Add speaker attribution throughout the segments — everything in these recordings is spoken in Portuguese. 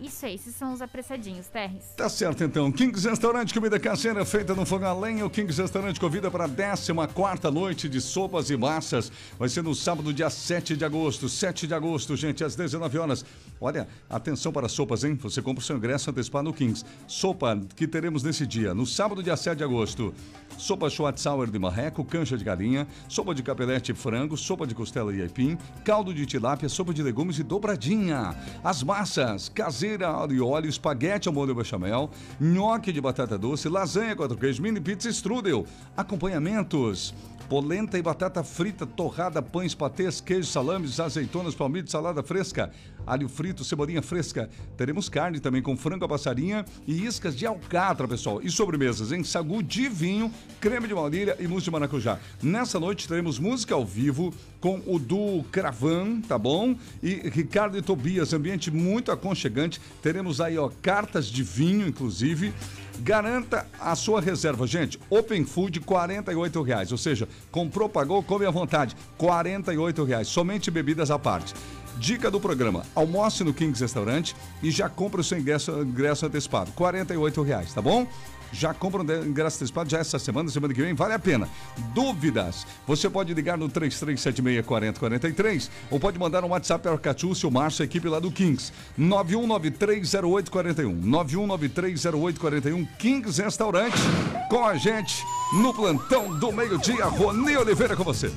Speaker 1: Isso aí, esses são os apressadinhos, Terres.
Speaker 2: Tá certo então. Kings Restaurante, comida caseira feita no fogão a lenha. O Kings Restaurante convida para a 14 noite de sopas e massas. Vai ser no sábado, dia 7 de agosto. 7 de agosto, gente, às 19 horas. Olha, atenção para sopas, hein? Você compra o seu ingresso antecipado no Kings. Sopa que teremos nesse dia, no sábado, dia 7 de agosto. Sopa Schwarzauer de marreco, cancha de galinha, sopa de capelete e frango, sopa de costela e aipim, caldo de tilápia, sopa de legumes e dobradinha. As massas, caseira, alho e óleo, espaguete ao molho bechamel, nhoque de batata doce, lasanha quatro queijos, mini pizza strudel. Acompanhamentos polenta e batata frita, torrada, pães, patês, queijo, salames, azeitonas, palmito, salada fresca, alho frito, cebolinha fresca. Teremos carne também com frango a passarinha e iscas de alcatra, pessoal. E sobremesas em sagu de vinho, creme de baunilha e mousse de maracujá. Nessa noite teremos música ao vivo com o do Cravan, tá bom? E Ricardo e Tobias, ambiente muito aconchegante. Teremos aí, ó, cartas de vinho, inclusive. Garanta a sua reserva, gente. Open Food, R$ reais. Ou seja, comprou, pagou, come à vontade. R$ reais. Somente bebidas à parte. Dica do programa: almoce no Kings Restaurante e já compra o seu ingresso, ingresso antecipado. R$ reais, tá bom? Já compra um ingresso antecipado já essa semana, semana que vem, vale a pena. Dúvidas? Você pode ligar no 33764043 ou pode mandar um WhatsApp para o Catiúcio, o Márcio, a equipe lá do Kings. 91930841. 91930841 Kings Restaurante com a gente no plantão do meio-dia. Rony Oliveira com você.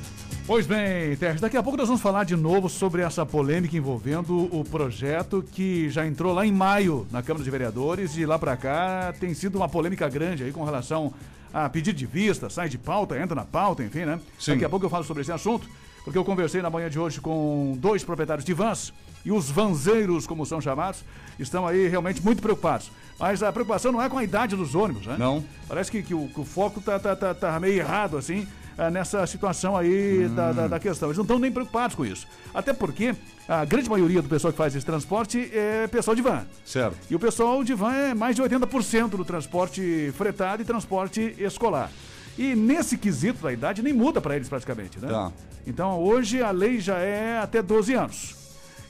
Speaker 3: Pois bem, Terres, daqui a pouco nós vamos falar de novo sobre essa polêmica envolvendo o projeto que já entrou lá em maio na Câmara de Vereadores e lá para cá tem sido uma polêmica grande aí com relação a pedido de vista, sai de pauta, entra na pauta, enfim, né? Sim. Daqui a pouco eu falo sobre esse assunto, porque eu conversei na manhã de hoje com dois proprietários de vans e os vanzeiros, como são chamados, estão aí realmente muito preocupados. Mas a preocupação não é com a idade dos ônibus, né?
Speaker 2: Não.
Speaker 3: Parece que, que, o, que o foco tá, tá, tá, tá meio errado, assim é, nessa situação aí hum. da, da, da, questão. Eles não estão nem preocupados com isso. Até porque a grande maioria do pessoal que faz esse transporte é pessoal de van.
Speaker 2: Certo.
Speaker 3: E o pessoal de van é mais de 80% do transporte fretado e transporte escolar. E nesse quesito da idade nem muda para eles praticamente, né? Tá. Então hoje a lei já é até 12 anos.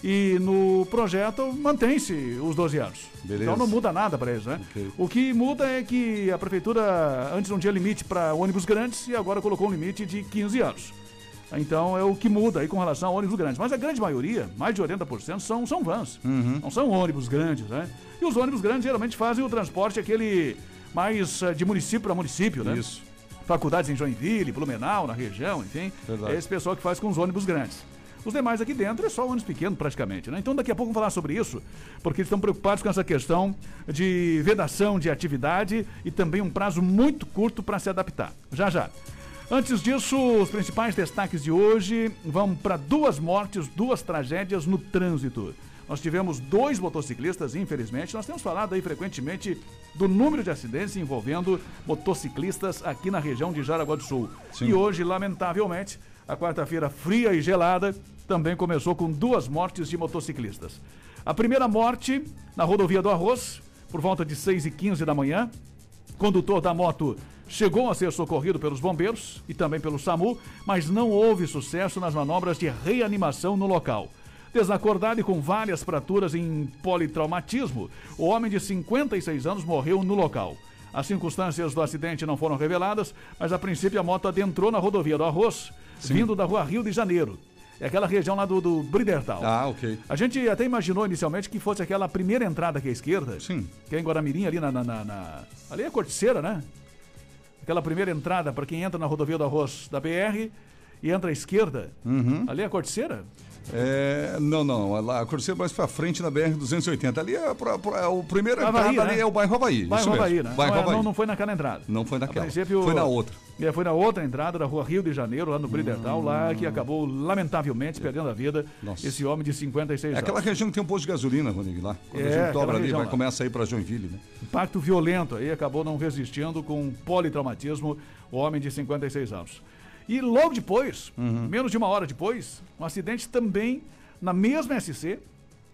Speaker 3: E no projeto mantém-se os 12 anos. Beleza. Então não muda nada para eles, né? Okay. O que muda é que a prefeitura antes não tinha limite para ônibus grandes e agora colocou um limite de 15 anos. Então é o que muda aí com relação a ônibus grandes. Mas a grande maioria, mais de 80%, são, são vans. Uhum. Não são ônibus grandes, né? E os ônibus grandes geralmente fazem o transporte aquele mais eh, de município para município, né?
Speaker 2: Isso.
Speaker 3: Faculdades em Joinville, Blumenau, na região, enfim. Verdade. É esse pessoal que faz com os ônibus grandes. Os demais aqui dentro é só ônibus pequeno praticamente, né? Então daqui a pouco vamos falar sobre isso, porque eles estão preocupados com essa questão de vedação de atividade e também um prazo muito curto para se adaptar. Já já. Antes disso, os principais destaques de hoje vão para duas mortes, duas tragédias no trânsito. Nós tivemos dois motociclistas, infelizmente. Nós temos falado aí frequentemente do número de acidentes envolvendo motociclistas aqui na região de Jaraguá do Sul. Sim. E hoje, lamentavelmente, a quarta-feira fria e gelada também começou com duas mortes de motociclistas. A primeira morte na rodovia do Arroz, por volta de 6 e 15 da manhã. O condutor da moto chegou a ser socorrido pelos bombeiros e também pelo SAMU, mas não houve sucesso nas manobras de reanimação no local. Desacordado e com várias fraturas em politraumatismo, o homem de 56 anos morreu no local. As circunstâncias do acidente não foram reveladas, mas a princípio a moto adentrou na rodovia do Arroz, Sim. vindo da rua Rio de Janeiro. É aquela região lá do, do Bridertal.
Speaker 2: Ah, ok.
Speaker 3: A gente até imaginou inicialmente que fosse aquela primeira entrada aqui à esquerda.
Speaker 2: Sim.
Speaker 3: Que é em Guaramirim, ali na, na, na, na... Ali é a Corticeira, né? Aquela primeira entrada para quem entra na rodovia do Arroz da BR e entra à esquerda.
Speaker 2: Uhum.
Speaker 3: Ali é a Corticeira?
Speaker 2: É, não, não. A, a Cruzeiro mais pra frente na BR-280. Ali é, pra, pra, é o primeiro Havaí, entrada né? ali é o bairro Havaí.
Speaker 3: Bairro Havaí, né?
Speaker 2: Bairro
Speaker 3: não,
Speaker 2: Havaí.
Speaker 3: Não, não foi naquela entrada.
Speaker 2: Não foi naquela. Foi na outra.
Speaker 3: É, foi na outra entrada da rua Rio de Janeiro, lá no Bridertal, hum. lá que acabou lamentavelmente perdendo a vida Nossa. esse homem de 56 anos.
Speaker 2: É aquela região que tem um posto de gasolina, Rodrigo, lá. Quando é, a gente dobra ali, vai, começa a ir pra Joinville, né?
Speaker 3: Impacto violento aí, acabou não resistindo com politraumatismo, o homem de 56 anos. E logo depois, uhum. menos de uma hora depois, um acidente também na mesma SC,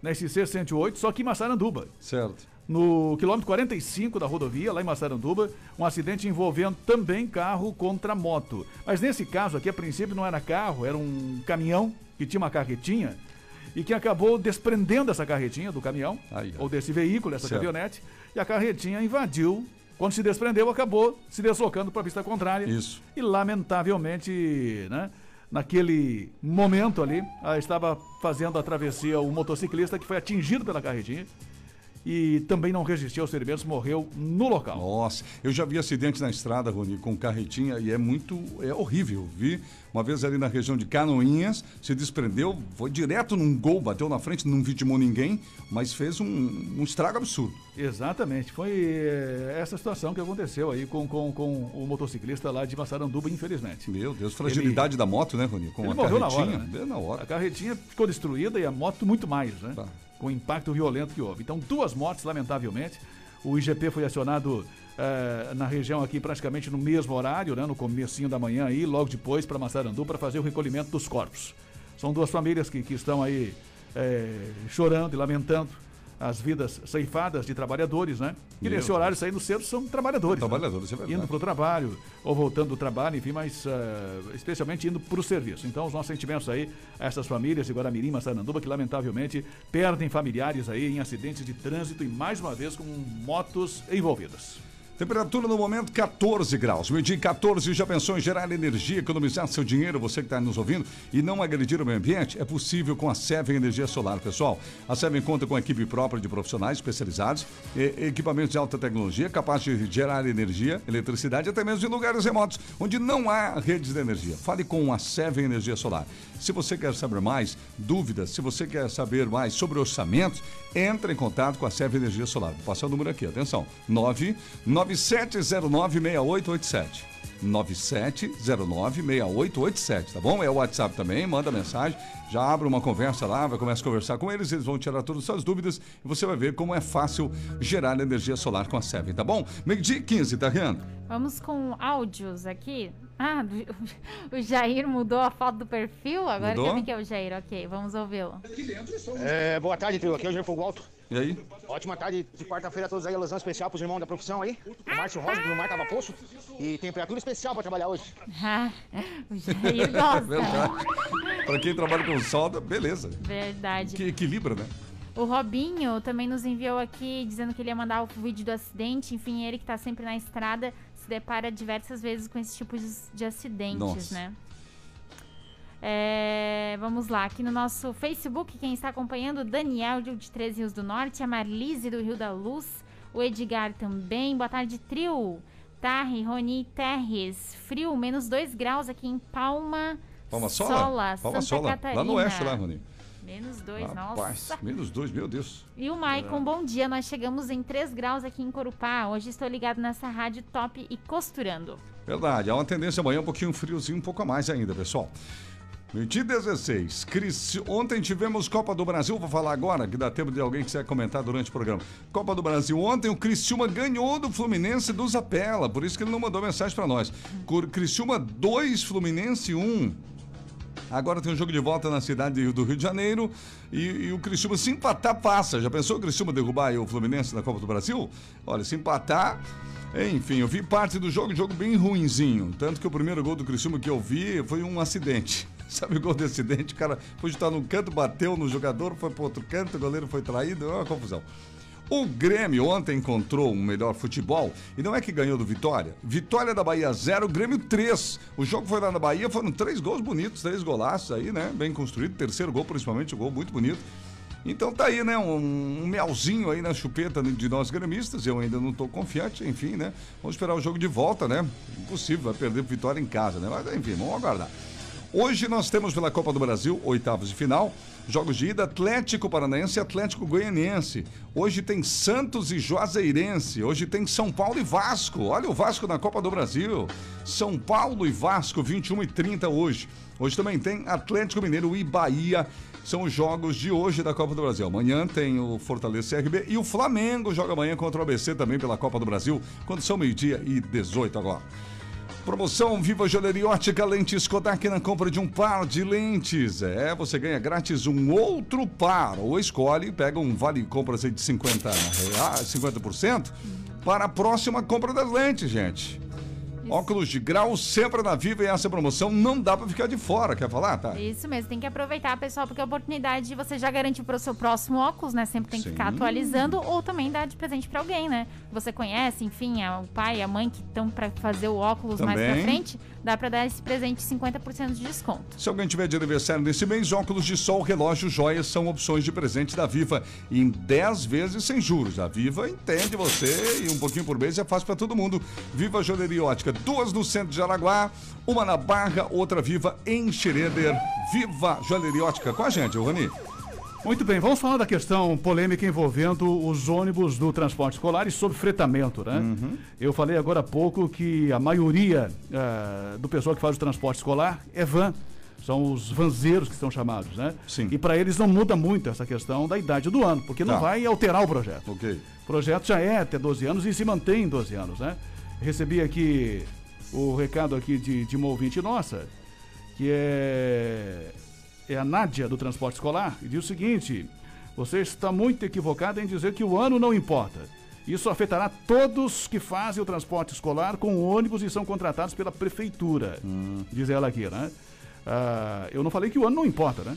Speaker 3: na SC 108, só que em Massaranduba.
Speaker 2: Certo.
Speaker 3: No quilômetro 45 da rodovia, lá em Massaranduba, um acidente envolvendo também carro contra moto. Mas nesse caso aqui, a princípio não era carro, era um caminhão que tinha uma carretinha e que acabou desprendendo essa carretinha do caminhão, ou desse veículo, essa
Speaker 2: Certo.
Speaker 3: caminhonete, e a carretinha invadiu. Quando se desprendeu, acabou se deslocando para a pista contrária.
Speaker 2: Isso.
Speaker 3: E lamentavelmente, né, naquele momento ali, estava fazendo a travessia o motociclista que foi atingido pela carretinha e também não resistiu aos ferimentos, morreu no local.
Speaker 2: Nossa, eu já vi acidente na estrada, Rony, com carretinha e é muito, é horrível. Vi uma vez ali na região de Canoinhas, se desprendeu, foi direto num gol, bateu na frente, não vitimou ninguém, mas fez um, um estrago absurdo.
Speaker 3: Exatamente, foi eh, essa situação que aconteceu aí com, com, com o motociclista lá de Massaranduba, infelizmente.
Speaker 2: Meu Deus, fragilidade da moto, né, Rony? Com
Speaker 3: Ele
Speaker 2: a
Speaker 3: morreu na
Speaker 2: carretinha.
Speaker 3: hora, né?
Speaker 2: Na
Speaker 3: A
Speaker 2: hora.
Speaker 3: carretinha ficou destruída e a moto muito mais, né?
Speaker 2: Tá.
Speaker 3: Com o impacto violento que houve. Então, duas mortes, lamentavelmente. O IGP foi acionado eh, na região aqui praticamente no mesmo horário, né? No comecinho da manhã aí, logo depois para Massarandu, para fazer o recolhimento dos corpos. São duas famílias que, que estão aí eh, chorando e lamentando as vidas ceifadas de trabalhadores, né? E
Speaker 2: Meu
Speaker 3: nesse horário saindo cedo são trabalhadores. né?
Speaker 2: Trabalhadores, é verdade.
Speaker 3: Indo para o trabalho ou voltando do trabalho, enfim, mas eh, especialmente indo para o serviço. Então, os nossos sentimentos aí a essas famílias de Guaramirim, Massaranduba, que lamentavelmente perdem familiares aí em acidentes de trânsito e mais uma vez com motos envolvidas.
Speaker 2: Temperatura no momento 14 graus. Meio-dia e 14 já pensou em gerar energia, economizar seu dinheiro, você que está nos ouvindo, e não agredir o meio ambiente? É possível com a Seven Energia Solar, pessoal. A Seven conta com equipe própria de profissionais especializados, equipamentos de alta tecnologia capazes de gerar energia, eletricidade, até mesmo em lugares remotos, onde não há redes de energia. Fale com a Seven Energia Solar. Se você quer saber mais, dúvidas, se você quer saber mais sobre orçamentos, entre em contato com a Serve Energia Solar. Vou passar o número aqui, atenção. 997096887. 97096887, tá bom? É o WhatsApp também, manda mensagem, já abre uma conversa lá, vai começar a conversar com eles, eles vão tirar todas as suas dúvidas e você vai ver como é fácil gerar energia solar com a Seven, tá bom? Meio-dia e 15, tá, Rian?
Speaker 1: Vamos com áudios aqui. Ah, o Jair mudou a foto do perfil? Agora
Speaker 2: Mudou?
Speaker 1: que eu vi que é o Jair, ok, vamos ouvi-lo.
Speaker 4: É, boa tarde, trio. Aqui é o Jair Fogo Alto.
Speaker 2: E aí?
Speaker 4: Ótima tarde de quarta-feira a todos aí. Alusão especial pros irmãos da profissão aí. O Márcio Rosa, do Mar Tava Poço. E temperatura especial pra trabalhar hoje.
Speaker 1: Ah, o Jair gosta.
Speaker 2: Verdade. Pra quem trabalha com solda, beleza.
Speaker 1: Verdade.
Speaker 2: Que equilibra, né?
Speaker 1: O Robinho também nos enviou aqui dizendo que ele ia mandar o vídeo do acidente. Enfim, ele que tá sempre na estrada se depara diversas vezes com esse tipo de, de acidentes,
Speaker 2: Nossa.
Speaker 1: né? É, vamos lá, aqui no nosso Facebook, quem está acompanhando, Daniel de Três Rios do Norte, a Marlise do Rio da Luz, o Edgar também. Boa tarde, trio. Tarri, Roni Terres. Frio, menos 2 graus aqui em Palma.
Speaker 2: Palma Sola? Palma
Speaker 1: Santa
Speaker 2: Sola.
Speaker 1: Catarina.
Speaker 2: Lá no oeste, lá, Rony.
Speaker 1: Menos 2,
Speaker 2: Rapaz,
Speaker 1: nossa.
Speaker 2: menos dois, meu Deus.
Speaker 1: E o Maicon, bom dia. Nós chegamos em 3 graus aqui em Corupá. Hoje estou ligado nessa rádio top e costurando.
Speaker 2: Verdade, há uma tendência amanhã um pouquinho friozinho, um pouco a mais ainda, pessoal. E 16. Cris... Ontem tivemos Copa do Brasil, vou falar agora, que dá tempo de alguém que quiser comentar durante o programa. Copa do Brasil. Ontem o Criciúma ganhou do Fluminense do Zapela, por isso que ele não mandou mensagem pra nós. Criciúma 2, Fluminense 1. Agora tem um jogo de volta na cidade do Rio de Janeiro e, e o Criciúma se empatar passa. Já pensou o Criciúma derrubar o Fluminense na Copa do Brasil? Olha, se empatar, enfim, eu vi parte do jogo, jogo bem ruinzinho. Tanto que o primeiro gol do Criciúma que eu vi foi um acidente. Sabe o gol de acidente? O cara foi estar num canto, bateu no jogador, foi para outro canto, o goleiro foi traído, é uma confusão. O Grêmio ontem encontrou um melhor futebol e não é que ganhou do Vitória. Vitória da Bahia 0, Grêmio 3. O jogo foi lá na Bahia, foram três gols bonitos, três golaços aí, né? Bem construído. Terceiro gol, principalmente, um gol muito bonito. Então tá aí, né? Um, um melzinho aí na chupeta de nós gremistas. Eu ainda não tô confiante, enfim, né? Vamos esperar o jogo de volta, né? Impossível, vai perder pro Vitória em casa, né? Mas enfim, vamos aguardar. Hoje nós temos pela Copa do Brasil, oitavos de final, jogos de ida Atlético Paranaense e Atlético Goianiense. Hoje tem Santos e Juazeirense. Hoje tem São Paulo e Vasco. Olha o Vasco na Copa do Brasil. São Paulo e Vasco, 21 e 30 hoje. Hoje também tem Atlético Mineiro e Bahia. São os jogos de hoje da Copa do Brasil. Amanhã tem o Fortaleza CRB e o Flamengo joga amanhã contra o ABC também pela Copa do Brasil, quando são meio-dia e 18 agora. Promoção Viva Joalheria Ótica Lentes Kodak na compra de um par de lentes. É, você ganha grátis um outro par. Ou escolhe e pega um vale compras aí de 50 reais, 50% para a próxima compra das lentes, gente. Óculos de grau sempre na Viva e essa promoção não dá para ficar de fora. Quer falar, tá?
Speaker 1: Isso mesmo, tem que aproveitar, pessoal, porque a oportunidade de você já garantir para o seu próximo óculos, né? Sempre tem que Sim. ficar atualizando ou também dar de presente para alguém, né? Você conhece, enfim, é o pai, a mãe que estão para fazer o óculos também. mais para frente, dá para dar esse presente 50% de desconto.
Speaker 2: Se alguém tiver de aniversário nesse mês, óculos de sol, relógio, joias são opções de presente da Viva em 10 vezes sem juros. A Viva entende você e um pouquinho por mês é fácil para todo mundo. Viva Joalheria Ótica, duas no centro de Araguá, uma na Barra, outra Viva em Schroeder. Viva Joalheria Ótica com a gente, Rony.
Speaker 3: Muito bem, vamos falar da questão polêmica envolvendo os ônibus do transporte escolar e sobre fretamento, né? Uhum. Eu falei agora há pouco que a maioria uh, do pessoal que faz o transporte escolar é van. São os vanzeiros que são chamados, né?
Speaker 2: Sim.
Speaker 3: E para eles não muda muito essa questão da idade do ano, porque não tá. vai alterar o projeto.
Speaker 2: Ok.
Speaker 3: O projeto já é até 12 anos e se mantém em 12 anos, né? Recebi aqui o recado aqui de, de uma ouvinte nossa, que é é a Nádia do Transporte Escolar, e diz o seguinte: você está muito equivocado em dizer que o ano não importa. Isso afetará todos que fazem o transporte escolar com ônibus e são contratados pela prefeitura. Hum. Diz ela aqui, né? Ah, eu não falei que o ano não importa, né?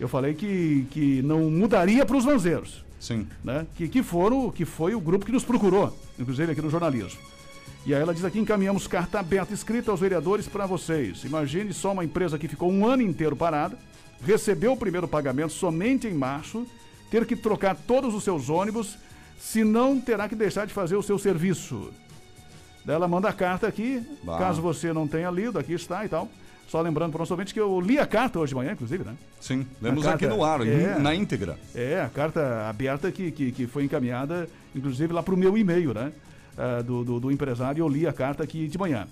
Speaker 3: Eu falei que, que não mudaria para os vanzeiros.
Speaker 2: Sim.
Speaker 3: Né? Que, que, foram, que foi o grupo que nos procurou, inclusive aqui no jornalismo. E aí ela diz aqui: encaminhamos carta aberta escrita aos vereadores para vocês. Imagine só uma empresa que ficou um ano inteiro parada recebeu o primeiro pagamento somente em março, ter que trocar todos os seus ônibus, senão terá que deixar de fazer o seu serviço. Daí ela manda a carta aqui, bah. caso você não tenha lido, aqui está e tal. Só lembrando prontamente que eu li a carta hoje de manhã, inclusive, né?
Speaker 2: Sim, lemos carta, aqui no ar, é, na íntegra.
Speaker 3: É, a carta aberta que, que, que foi encaminhada, inclusive, lá para o meu e-mail, né? Uh, do, do, do empresário, eu li a carta aqui de manhã.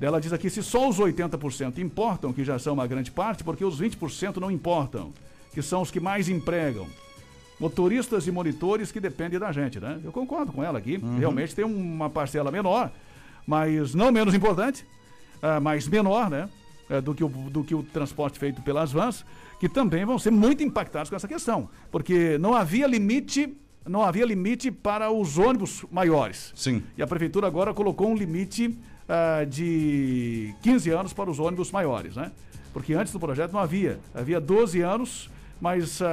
Speaker 3: Ela diz aqui: se só os 80% importam, que já são uma grande parte, porque os 20% não importam, que são os que mais empregam. Motoristas e monitores que dependem da gente, né? Eu concordo com ela aqui. Uhum. Realmente tem uma parcela menor, mas não menos importante, uh, mas menor, né? Uh, do, que o, do que o transporte feito pelas vans, que também vão ser muito impactados com essa questão. Porque não havia limite não havia limite para os ônibus maiores.
Speaker 2: Sim.
Speaker 3: E a prefeitura agora colocou um limite uh, de 15 anos para os ônibus maiores, né? Porque antes do projeto não havia. Havia 12 anos, mas uh,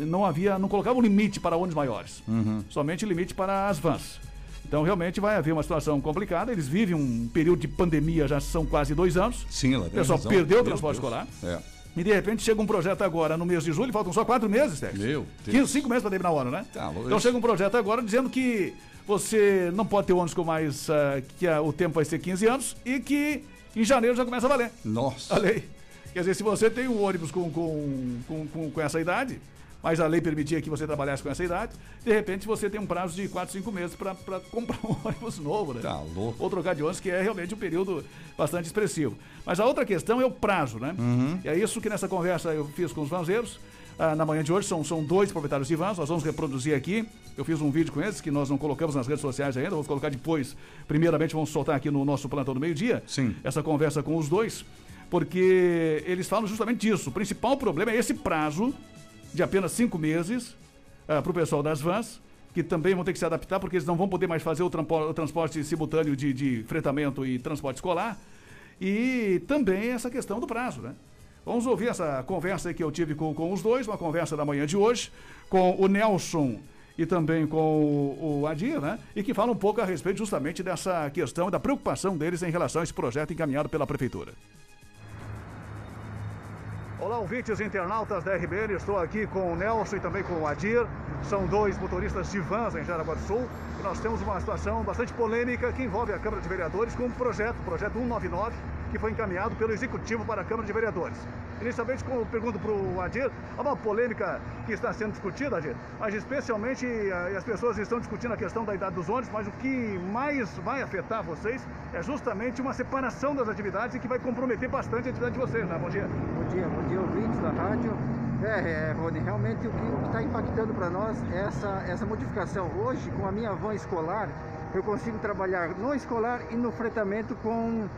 Speaker 3: não havia, não colocava um limite para ônibus maiores.
Speaker 2: Uhum.
Speaker 3: Somente limite para as vans. Então realmente vai haver uma situação complicada. Eles vivem um período de pandemia, já são quase dois anos.
Speaker 2: Sim, ela
Speaker 3: tem O pessoal razão. perdeu o transporte escolar.
Speaker 2: É.
Speaker 3: E de repente chega um projeto agora no mês de julho, faltam só quatro meses, Sérgio.
Speaker 2: Meu
Speaker 3: Deus. 15, cinco meses para terminar o ano, né?
Speaker 2: Tá,
Speaker 3: então chega um projeto agora dizendo que você não pode ter ônibus com mais. Uh, que uh, o tempo vai ser 15 anos e que em janeiro já começa a valer.
Speaker 2: Nossa.
Speaker 3: A lei. Quer dizer, se você tem um ônibus com, com, com, com, com essa idade, mas a lei permitia que você trabalhasse com essa idade, de repente você tem um prazo de 4, 5 meses para comprar um ônibus novo, né?
Speaker 2: Tá louco.
Speaker 3: Ou trocar de ônibus, que é realmente um período bastante expressivo. Mas a outra questão é o prazo, né?
Speaker 2: Uhum.
Speaker 3: E é isso que nessa conversa eu fiz com os vanzeiros. Ah, na manhã de hoje. São, são dois proprietários de vans, nós vamos reproduzir aqui. Eu fiz um vídeo com eles que nós não colocamos nas redes sociais ainda, vamos colocar depois. Primeiramente, vamos soltar aqui no nosso plantão do meio-dia.
Speaker 2: Sim.
Speaker 3: Essa conversa com os dois, porque eles falam justamente disso. O principal problema é esse prazo de apenas cinco meses ah, para o pessoal das vans que também vão ter que se adaptar, porque eles não vão poder mais fazer o, o transporte simultâneo de, de, fretamento e transporte escolar. E também essa questão do prazo, né? Vamos ouvir essa conversa que eu tive com, com os dois, uma conversa da manhã de hoje, com o Nelson e também com o, o Adir, né? E que fala um pouco a respeito justamente dessa questão da preocupação deles em relação a esse projeto encaminhado pela Prefeitura. Olá, ouvintes internautas da RBN. Estou aqui com o Nelson e também com o Adir. São dois motoristas de vans em Jaraguá do Sul. Nós temos uma situação bastante polêmica que envolve a Câmara de Vereadores com um projeto, projeto 199, que foi encaminhado pelo Executivo para a Câmara de Vereadores. Inicialmente, eu pergunto para o Adir, há uma polêmica que está sendo discutida, Adir, mas especialmente eh, as pessoas estão discutindo a questão da idade dos ônibus, mas o que mais vai afetar vocês é justamente uma separação das atividades e que vai comprometer bastante a atividade de vocês, né? Bom dia.
Speaker 5: Bom dia, bom dia, ouvintes da rádio. É, é Rony, realmente o que está impactando para nós é essa, essa modificação. Hoje, com a minha van escolar, eu consigo trabalhar no escolar e no fretamento com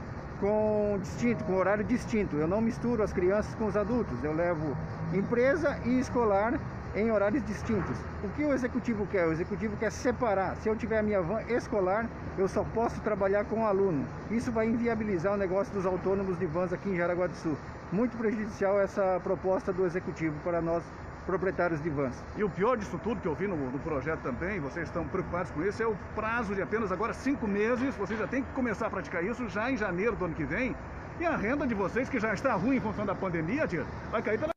Speaker 5: com distinto, com horário distinto. Eu não misturo as crianças com os adultos. Eu levo empresa e escolar em horários distintos. O que o executivo quer? O executivo quer separar. Se eu tiver a minha van escolar, eu só posso trabalhar com o aluno. Isso vai inviabilizar o negócio dos autônomos de vans aqui em Jaraguá do Sul. Muito prejudicial essa proposta do executivo para nós proprietários de vans.
Speaker 3: E o pior disso tudo que eu vi no, no, projeto também, vocês estão preocupados com isso, é o prazo de apenas agora cinco meses. Vocês já têm que começar a praticar isso já em janeiro do ano que vem. E a renda de vocês, que já está ruim em função da pandemia, tia, vai cair pela.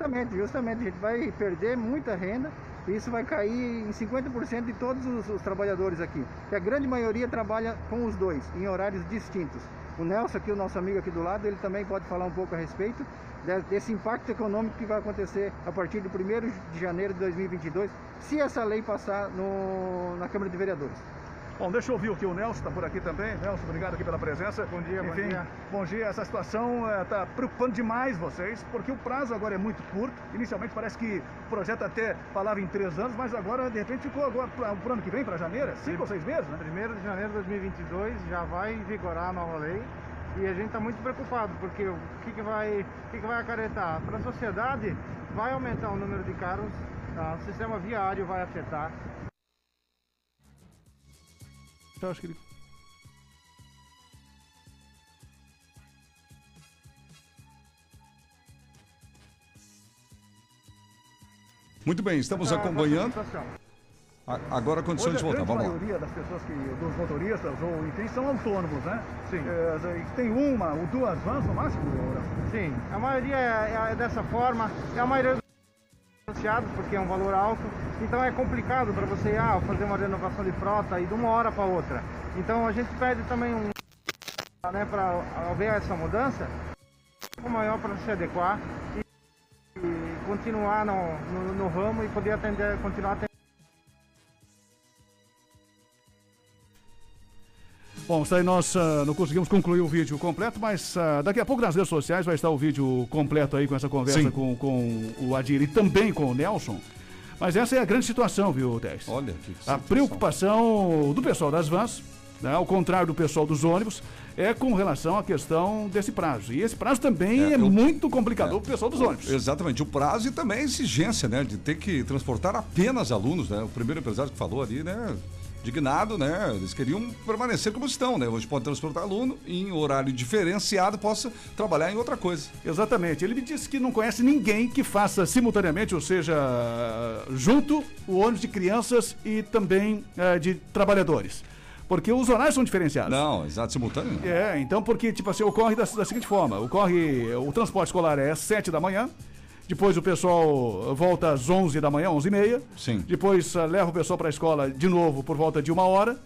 Speaker 5: Justamente, justamente, a gente vai perder muita renda e isso vai cair em 50% de todos os, os, trabalhadores aqui. Que a grande maioria trabalha com os dois, em horários distintos. O Nelson aqui, o nosso amigo aqui do lado, ele também pode falar um pouco a respeito desse impacto econômico que vai acontecer a partir do 1 de janeiro de 2022, se essa lei passar no, na Câmara de Vereadores.
Speaker 3: Bom, deixa eu ouvir o que o Nelson está por aqui também. Nelson, obrigado aqui pela presença.
Speaker 5: Bom dia,
Speaker 3: Enfim,
Speaker 5: bom dia.
Speaker 3: Bom dia. Essa situação está eh, preocupando demais vocês, porque o prazo agora é muito curto. Inicialmente parece que o projeto até falava em três anos, mas agora, de repente, ficou agora para o ano que vem, para janeiro, é cinco ou seis meses, né?
Speaker 6: Primeiro de janeiro de 2022 já vai vigorar a nova lei e a gente está muito preocupado, porque o que, que, vai, o que, que vai acarretar? Para a sociedade, vai aumentar o número de carros, tá? o sistema viário vai afetar.
Speaker 3: Então, acho que ele...
Speaker 2: Muito bem, estamos acompanhando. Agora condições
Speaker 3: Hoje,
Speaker 2: de voltar, vamos
Speaker 3: lá. A maioria das pessoas que, dos motoristas ou enfim, são autônomos, né? Sim. É, tem uma ou duas vans no máximo?
Speaker 6: Sim, a maioria é, é dessa forma, é a maioria associados porque é um valor alto, então é complicado para você ah, fazer uma renovação de frota e de uma hora para outra. Então a gente pede também um né, para haver essa mudança um maior para se adequar e, e continuar no, no, no, ramo e poder atender, continuar atendendo.
Speaker 3: Bom, isso aí nós uh, não conseguimos concluir o vídeo completo, mas uh, daqui a pouco nas redes sociais vai estar o vídeo completo aí com essa conversa com, com o Adir e também com o Nelson. Mas essa é a grande situação, viu, Tess?
Speaker 2: Olha, que
Speaker 3: A preocupação do pessoal das vans, né, ao contrário do pessoal dos ônibus, é com relação à questão desse prazo. E esse prazo também é, é eu, muito complicador é, para o pessoal dos ônibus.
Speaker 2: Exatamente, o prazo e também a exigência, né, de ter que transportar apenas alunos, né? O primeiro empresário que falou ali, né? Indignado, né? Eles queriam permanecer como estão, né? Hoje pode transportar aluno em horário diferenciado, possa trabalhar em outra coisa.
Speaker 3: Exatamente. Ele me disse que não conhece ninguém que faça simultaneamente, ou seja, junto o ônibus de crianças e também é, de trabalhadores. Porque os horários são diferenciados.
Speaker 2: Não, exato, simultâneo. Não.
Speaker 3: É, então porque, tipo assim, ocorre da, da seguinte forma: ocorre. O transporte escolar é às 7 da manhã, depois o pessoal volta às 11 da manhã, 11 e meia.
Speaker 2: Sim.
Speaker 3: Depois uh, leva o pessoal para a escola de novo por volta de uma hora.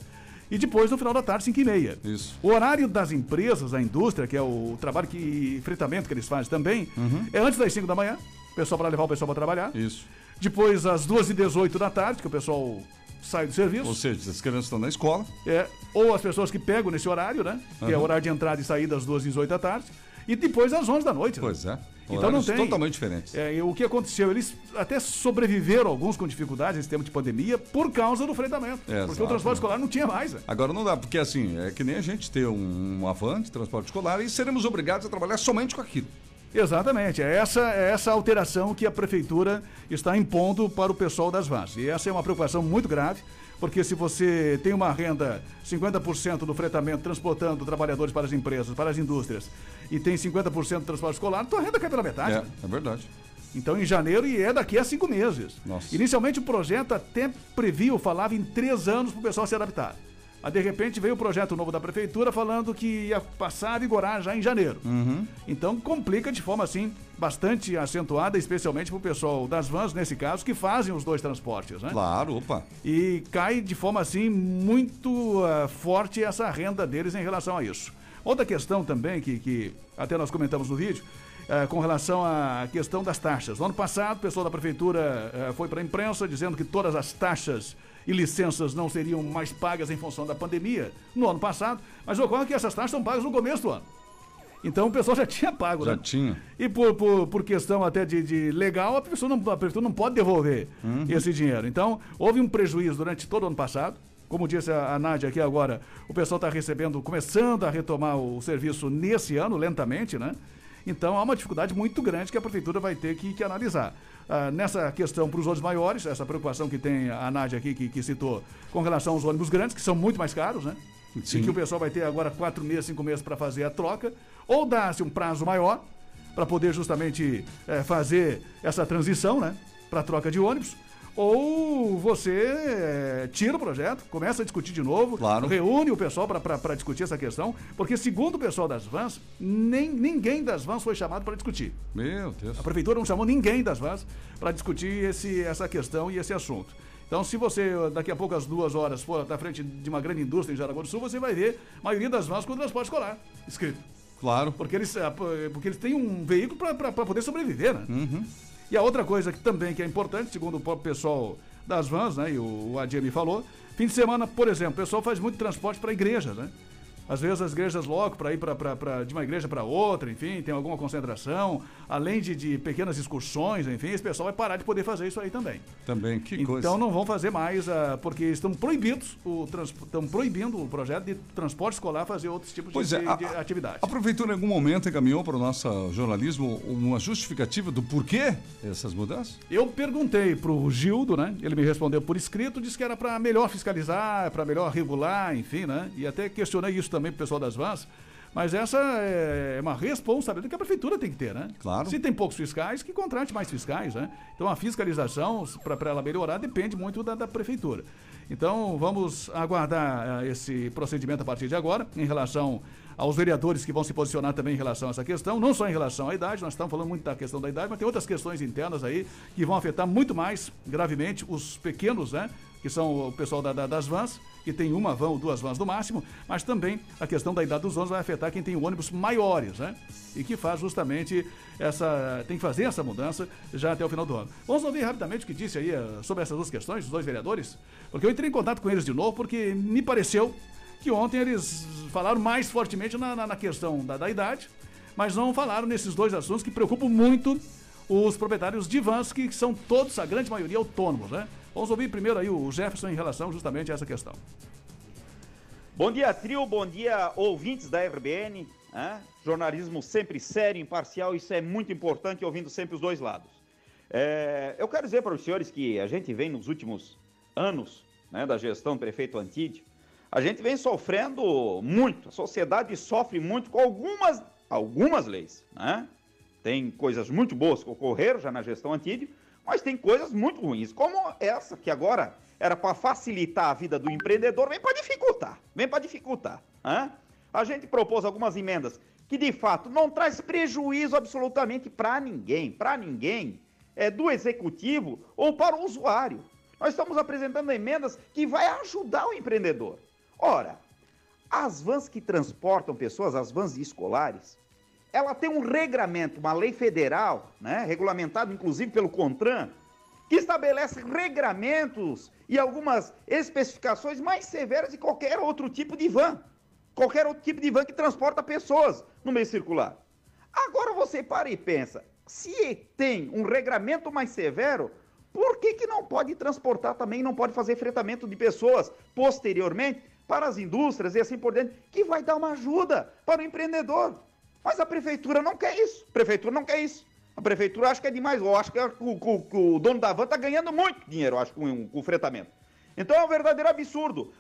Speaker 3: E depois, no final da tarde, 5 e meia.
Speaker 2: Isso.
Speaker 3: O horário das empresas, da indústria, que é o trabalho que fretamento que eles fazem também,
Speaker 2: uhum.
Speaker 3: é antes das 5 da manhã. Pessoal para levar o pessoal para trabalhar.
Speaker 2: Isso.
Speaker 3: Depois, às 2 e 18 da tarde, que o pessoal sai do serviço.
Speaker 2: Ou seja, as crianças estão na escola.
Speaker 3: É. Ou as pessoas que pegam nesse horário, né? Uhum. Que é o horário de entrada e saída às 2 e 18 da tarde. E depois às 11 da noite.
Speaker 2: Né? Pois
Speaker 3: né?
Speaker 2: é. Então não tem. totalmente diferentes.
Speaker 3: É, o que aconteceu? Eles até sobreviveram alguns com dificuldades nesse tempo de pandemia por causa do fretamento. É, porque exato. o transporte escolar não tinha mais. Né?
Speaker 2: Agora não dá, porque assim, é que nem a gente ter um, um avante de transporte escolar e seremos obrigados a trabalhar somente com aquilo.
Speaker 3: Exatamente, é essa, é essa alteração que a prefeitura está impondo para o pessoal das vans. E essa é uma preocupação muito grave, porque se você tem uma renda 50% do fretamento transportando trabalhadores para as empresas, para as indústrias, e tem 50% do transporte escolar, tua renda cai pela metade.
Speaker 2: É, é verdade.
Speaker 3: Então, em janeiro, e é daqui a cinco meses.
Speaker 2: Nossa.
Speaker 3: Inicialmente, o projeto até previa, falava em três anos para o pessoal se adaptar. Aí, de repente, veio o projeto novo da prefeitura falando que ia passar a vigorar já em janeiro.
Speaker 2: Uhum.
Speaker 3: Então, complica de forma, assim, bastante acentuada, especialmente para o pessoal das vans, nesse caso, que fazem os dois transportes, né?
Speaker 2: Claro, opa.
Speaker 3: E cai de forma, assim, muito uh, forte essa renda deles em relação a isso. Outra questão também, que, que até nós comentamos no vídeo, uh, com relação à questão das taxas. No ano passado, o pessoal da prefeitura uh, foi para a imprensa dizendo que todas as taxas e licenças não seriam mais pagas em função da pandemia no ano passado, mas ocorre que essas taxas são pagas no começo do ano. Então o pessoal já tinha pago,
Speaker 2: já
Speaker 3: né?
Speaker 2: tinha.
Speaker 3: E por, por, por questão até de, de, legal, a pessoa não, a pessoa não pode devolver
Speaker 2: uhum.
Speaker 3: esse dinheiro. Então, houve um prejuízo durante todo o ano passado. Como disse a, a Nádia aqui agora, o pessoal está recebendo, começando a retomar o serviço nesse ano, lentamente, né? Então há uma dificuldade muito grande que a prefeitura vai ter que, que analisar. Ah, nessa questão para os ônibus maiores, essa preocupação que tem a Nádia aqui, que, que citou, com relação aos ônibus grandes, que são muito mais caros, né? Sim. E que o pessoal vai ter agora quatro meses, cinco meses para fazer a troca, ou dá-se um prazo maior para poder justamente é, fazer essa transição, né? Para troca de ônibus ou você é, tira o projeto, começa a discutir de novo,
Speaker 2: claro.
Speaker 3: reúne o pessoal para discutir essa questão, porque segundo o pessoal das vans, nem, ninguém das vans foi chamado para discutir.
Speaker 2: Meu Deus.
Speaker 3: A prefeitura não chamou ninguém das vans para discutir esse, essa questão e esse assunto. Então, se você daqui a pouco às duas horas for na frente de uma grande indústria em Jaraguá do Sul, você vai ver a maioria das vans com transporte escolar escrito.
Speaker 2: Claro.
Speaker 3: Porque eles, ah, porque eles têm um veículo para poder sobreviver, né?
Speaker 2: Uhum.
Speaker 3: E a outra coisa que também que é importante, segundo o próprio pessoal das vans, né, e o, o Adia me falou, fim de semana, por exemplo, o pessoal faz muito transporte para igrejas, né? Às vezes as igrejas logo para ir pra, pra, pra, de uma igreja para outra, enfim, tem alguma concentração, além de, de pequenas excursões, enfim, esse pessoal vai parar de poder fazer isso aí também.
Speaker 2: Também, que
Speaker 3: então,
Speaker 2: coisa.
Speaker 3: Então não vão fazer mais, uh, porque estão proibidos, estão proibindo o projeto de transporte escolar fazer outros tipos
Speaker 2: pois
Speaker 3: de,
Speaker 2: é, a,
Speaker 3: de atividade.
Speaker 2: A prefeitura em algum momento encaminhou para o nosso jornalismo uma justificativa do porquê essas mudanças?
Speaker 3: Eu perguntei para o Gildo, né? Ele me respondeu por escrito, disse que era para melhor fiscalizar, para melhor regular, enfim, né? E até questionei isso também pro pessoal das vans. Mas essa é uma responsabilidade que a prefeitura tem que ter, né?
Speaker 2: Claro.
Speaker 3: Se tem poucos fiscais, que contrate mais fiscais, né? Então a fiscalização, para ela melhorar, depende muito da, da prefeitura. Então vamos aguardar uh, esse procedimento a partir de agora, em relação aos vereadores que vão se posicionar também em relação a essa questão, não só em relação à idade, nós estamos falando muito da questão da idade, mas tem outras questões internas aí que vão afetar muito mais gravemente os pequenos, né? Que são o pessoal da, da, das vans que tem uma van ou duas vans no máximo, mas também a questão da idade dos ônibus vai afetar quem tem ônibus maiores, né? E que faz justamente essa. tem que fazer essa mudança já até o final do ano. Vamos ouvir rapidamente o que disse aí eh, sobre essas duas questões, os dois vereadores, porque eu entrei em contato com eles de novo, porque me pareceu que ontem eles falaram mais fortemente na, na, na questão da, da idade, mas não falaram nesses dois assuntos que preocupam muito os proprietários de vans, que são todos, a grande maioria, autônomos, né? Vamos ouvir primeiro aí o Jefferson em relação justamente a essa questão.
Speaker 7: Bom dia, trio, bom dia, ouvintes da RBN. Né? Jornalismo sempre sério, imparcial, isso é muito importante, ouvindo sempre os dois lados. É, eu quero dizer para os senhores que a gente vem nos últimos anos né, da gestão do prefeito Antídio, a gente vem sofrendo muito, a sociedade sofre muito com algumas, algumas leis. Né? Tem coisas muito boas que ocorreram já na gestão Antídio, mas tem coisas muito ruins, como essa que agora era para facilitar a vida do empreendedor, vem para dificultar, vem para dificultar. Hein? A gente propôs algumas emendas que de fato não traz prejuízo absolutamente para ninguém, para ninguém, é do executivo ou para o usuário. Nós estamos apresentando emendas que vai ajudar o empreendedor. Ora, as vans que transportam pessoas, as vans escolares, ela tem um regramento, uma lei federal, né, regulamentado inclusive pelo CONTRAN, que estabelece regramentos e algumas especificações mais severas de qualquer outro tipo de van. Qualquer outro tipo de van que transporta pessoas no meio circular. Agora você para e pensa, se tem um regramento mais severo, por que, que não pode transportar também, não pode fazer fretamento de pessoas posteriormente para as indústrias e assim por diante, que vai dar uma ajuda para o empreendedor? Mas a prefeitura não quer isso. A prefeitura não quer isso. A prefeitura acha que é demais. Eu acho que o, o, o dono da van está ganhando muito dinheiro, acho, com, com o fretamento. Então é um verdadeiro absurdo.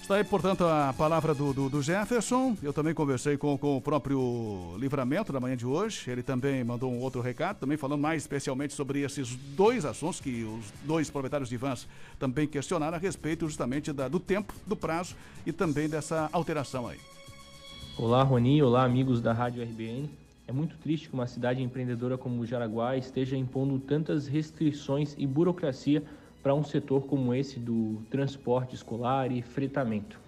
Speaker 3: Está aí, portanto, a palavra do, do, do, Jefferson. Eu também conversei com, com o próprio Livramento na manhã de hoje. Ele também mandou um outro recado, também falando mais especialmente sobre esses dois assuntos que os dois proprietários de vans também questionaram a respeito justamente da, do tempo, do prazo e também dessa alteração aí.
Speaker 8: Olá, Roni. Olá, amigos da Rádio RBN. É muito triste que uma cidade empreendedora como Jaraguá esteja impondo tantas restrições e burocracia para um setor como esse do transporte escolar e fretamento.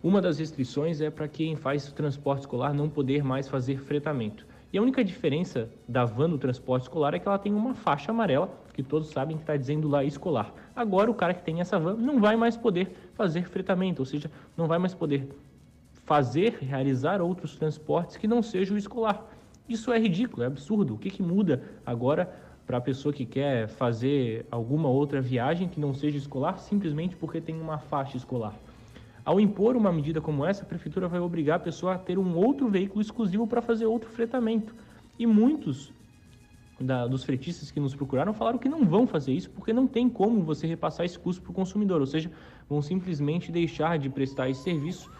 Speaker 8: Uma das restrições é para quem faz transporte escolar não poder mais fazer fretamento. E a única diferença da van do transporte escolar é que ela tem uma faixa amarela, que todos sabem que está dizendo lá escolar. Agora, o cara que tem essa van não vai mais poder fazer fretamento, ou seja, não vai mais poder fazer, realizar outros transportes que não seja o escolar. Isso é ridículo, é absurdo. O que, que muda agora para a pessoa que quer fazer alguma outra viagem que não seja escolar simplesmente porque tem uma faixa escolar? Ao impor uma medida como essa, a prefeitura vai obrigar a pessoa a ter um outro veículo exclusivo para fazer outro fretamento. E muitos da, dos fretistas que nos procuraram falaram que não vão fazer isso porque não tem como você repassar esse custo para o consumidor, ou seja, vão simplesmente deixar de prestar esse serviço.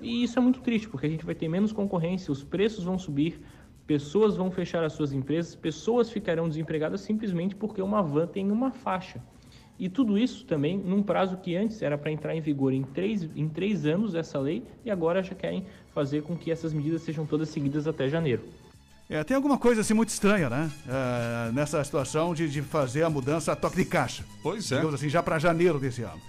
Speaker 8: E isso é muito triste, porque a gente vai ter menos concorrência, os preços vão subir, pessoas vão fechar as suas empresas, pessoas ficarão desempregadas simplesmente porque uma van tem uma faixa. E tudo isso também num prazo que antes era para entrar em vigor em três, em três anos essa lei e agora já querem fazer com que essas medidas sejam todas seguidas até janeiro.
Speaker 3: É, tem alguma coisa assim muito estranha, né? É, nessa situação de, de fazer a mudança a toque de caixa.
Speaker 2: Pois é.
Speaker 3: Digamos assim, já para janeiro desse ano.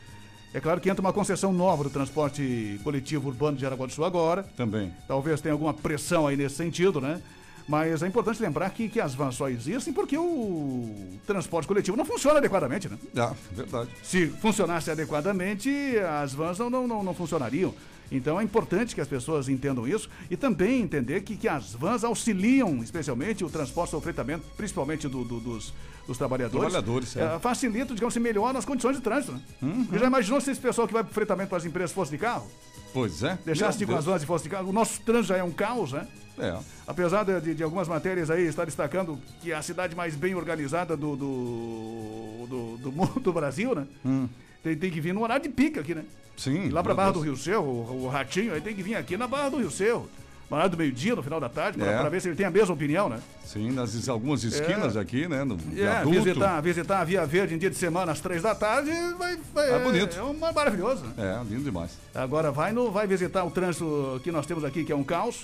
Speaker 3: É claro que entra uma concessão nova do transporte coletivo urbano de Jaraguá do Sul agora.
Speaker 2: Também.
Speaker 3: Talvez tenha alguma pressão aí nesse sentido, né? Mas é importante lembrar que, que as vans só existem porque o transporte coletivo não funciona adequadamente, né?
Speaker 2: Ah, verdade.
Speaker 3: Se funcionasse adequadamente, as vans não, não, não, não funcionariam. Então é importante que as pessoas entendam isso e também entender que, que as vans auxiliam, especialmente, o transporte o fretamento, principalmente do, do, dos, dos trabalhadores.
Speaker 2: Trabalhadores, é.
Speaker 3: é. Facilita, digamos assim, melhora as condições de trânsito. Né?
Speaker 2: Uhum.
Speaker 3: Já imaginou se esse pessoal que vai para o fretamento para as empresas fosse de carro?
Speaker 2: Pois é.
Speaker 3: Deixasse de ir com as vans e fosse de carro? O nosso trânsito já é um caos, né?
Speaker 2: É.
Speaker 3: Apesar de, de, de, algumas matérias aí estar destacando que é a cidade mais bem organizada do, do, do, do, do Brasil, né?
Speaker 2: Hum.
Speaker 3: Tem, tem que vir no horário de pica aqui, né?
Speaker 2: Sim.
Speaker 3: E lá pra Barra do Rio Cerro, o, o, Ratinho aí tem que vir aqui na Barra do Rio Cerro. No horário do meio-dia, no final da tarde, pra,
Speaker 2: É.
Speaker 3: pra ver se ele tem a mesma opinião, né?
Speaker 2: Sim, nas algumas esquinas aqui, né? No
Speaker 3: É, visitar, visitar a Via Verde em dia de semana às três da tarde vai, vai-
Speaker 2: É bonito.
Speaker 3: É uma maravilhoso. né?
Speaker 2: É, lindo demais.
Speaker 3: Agora vai, no, vai visitar o trânsito que nós temos aqui, que é um caos,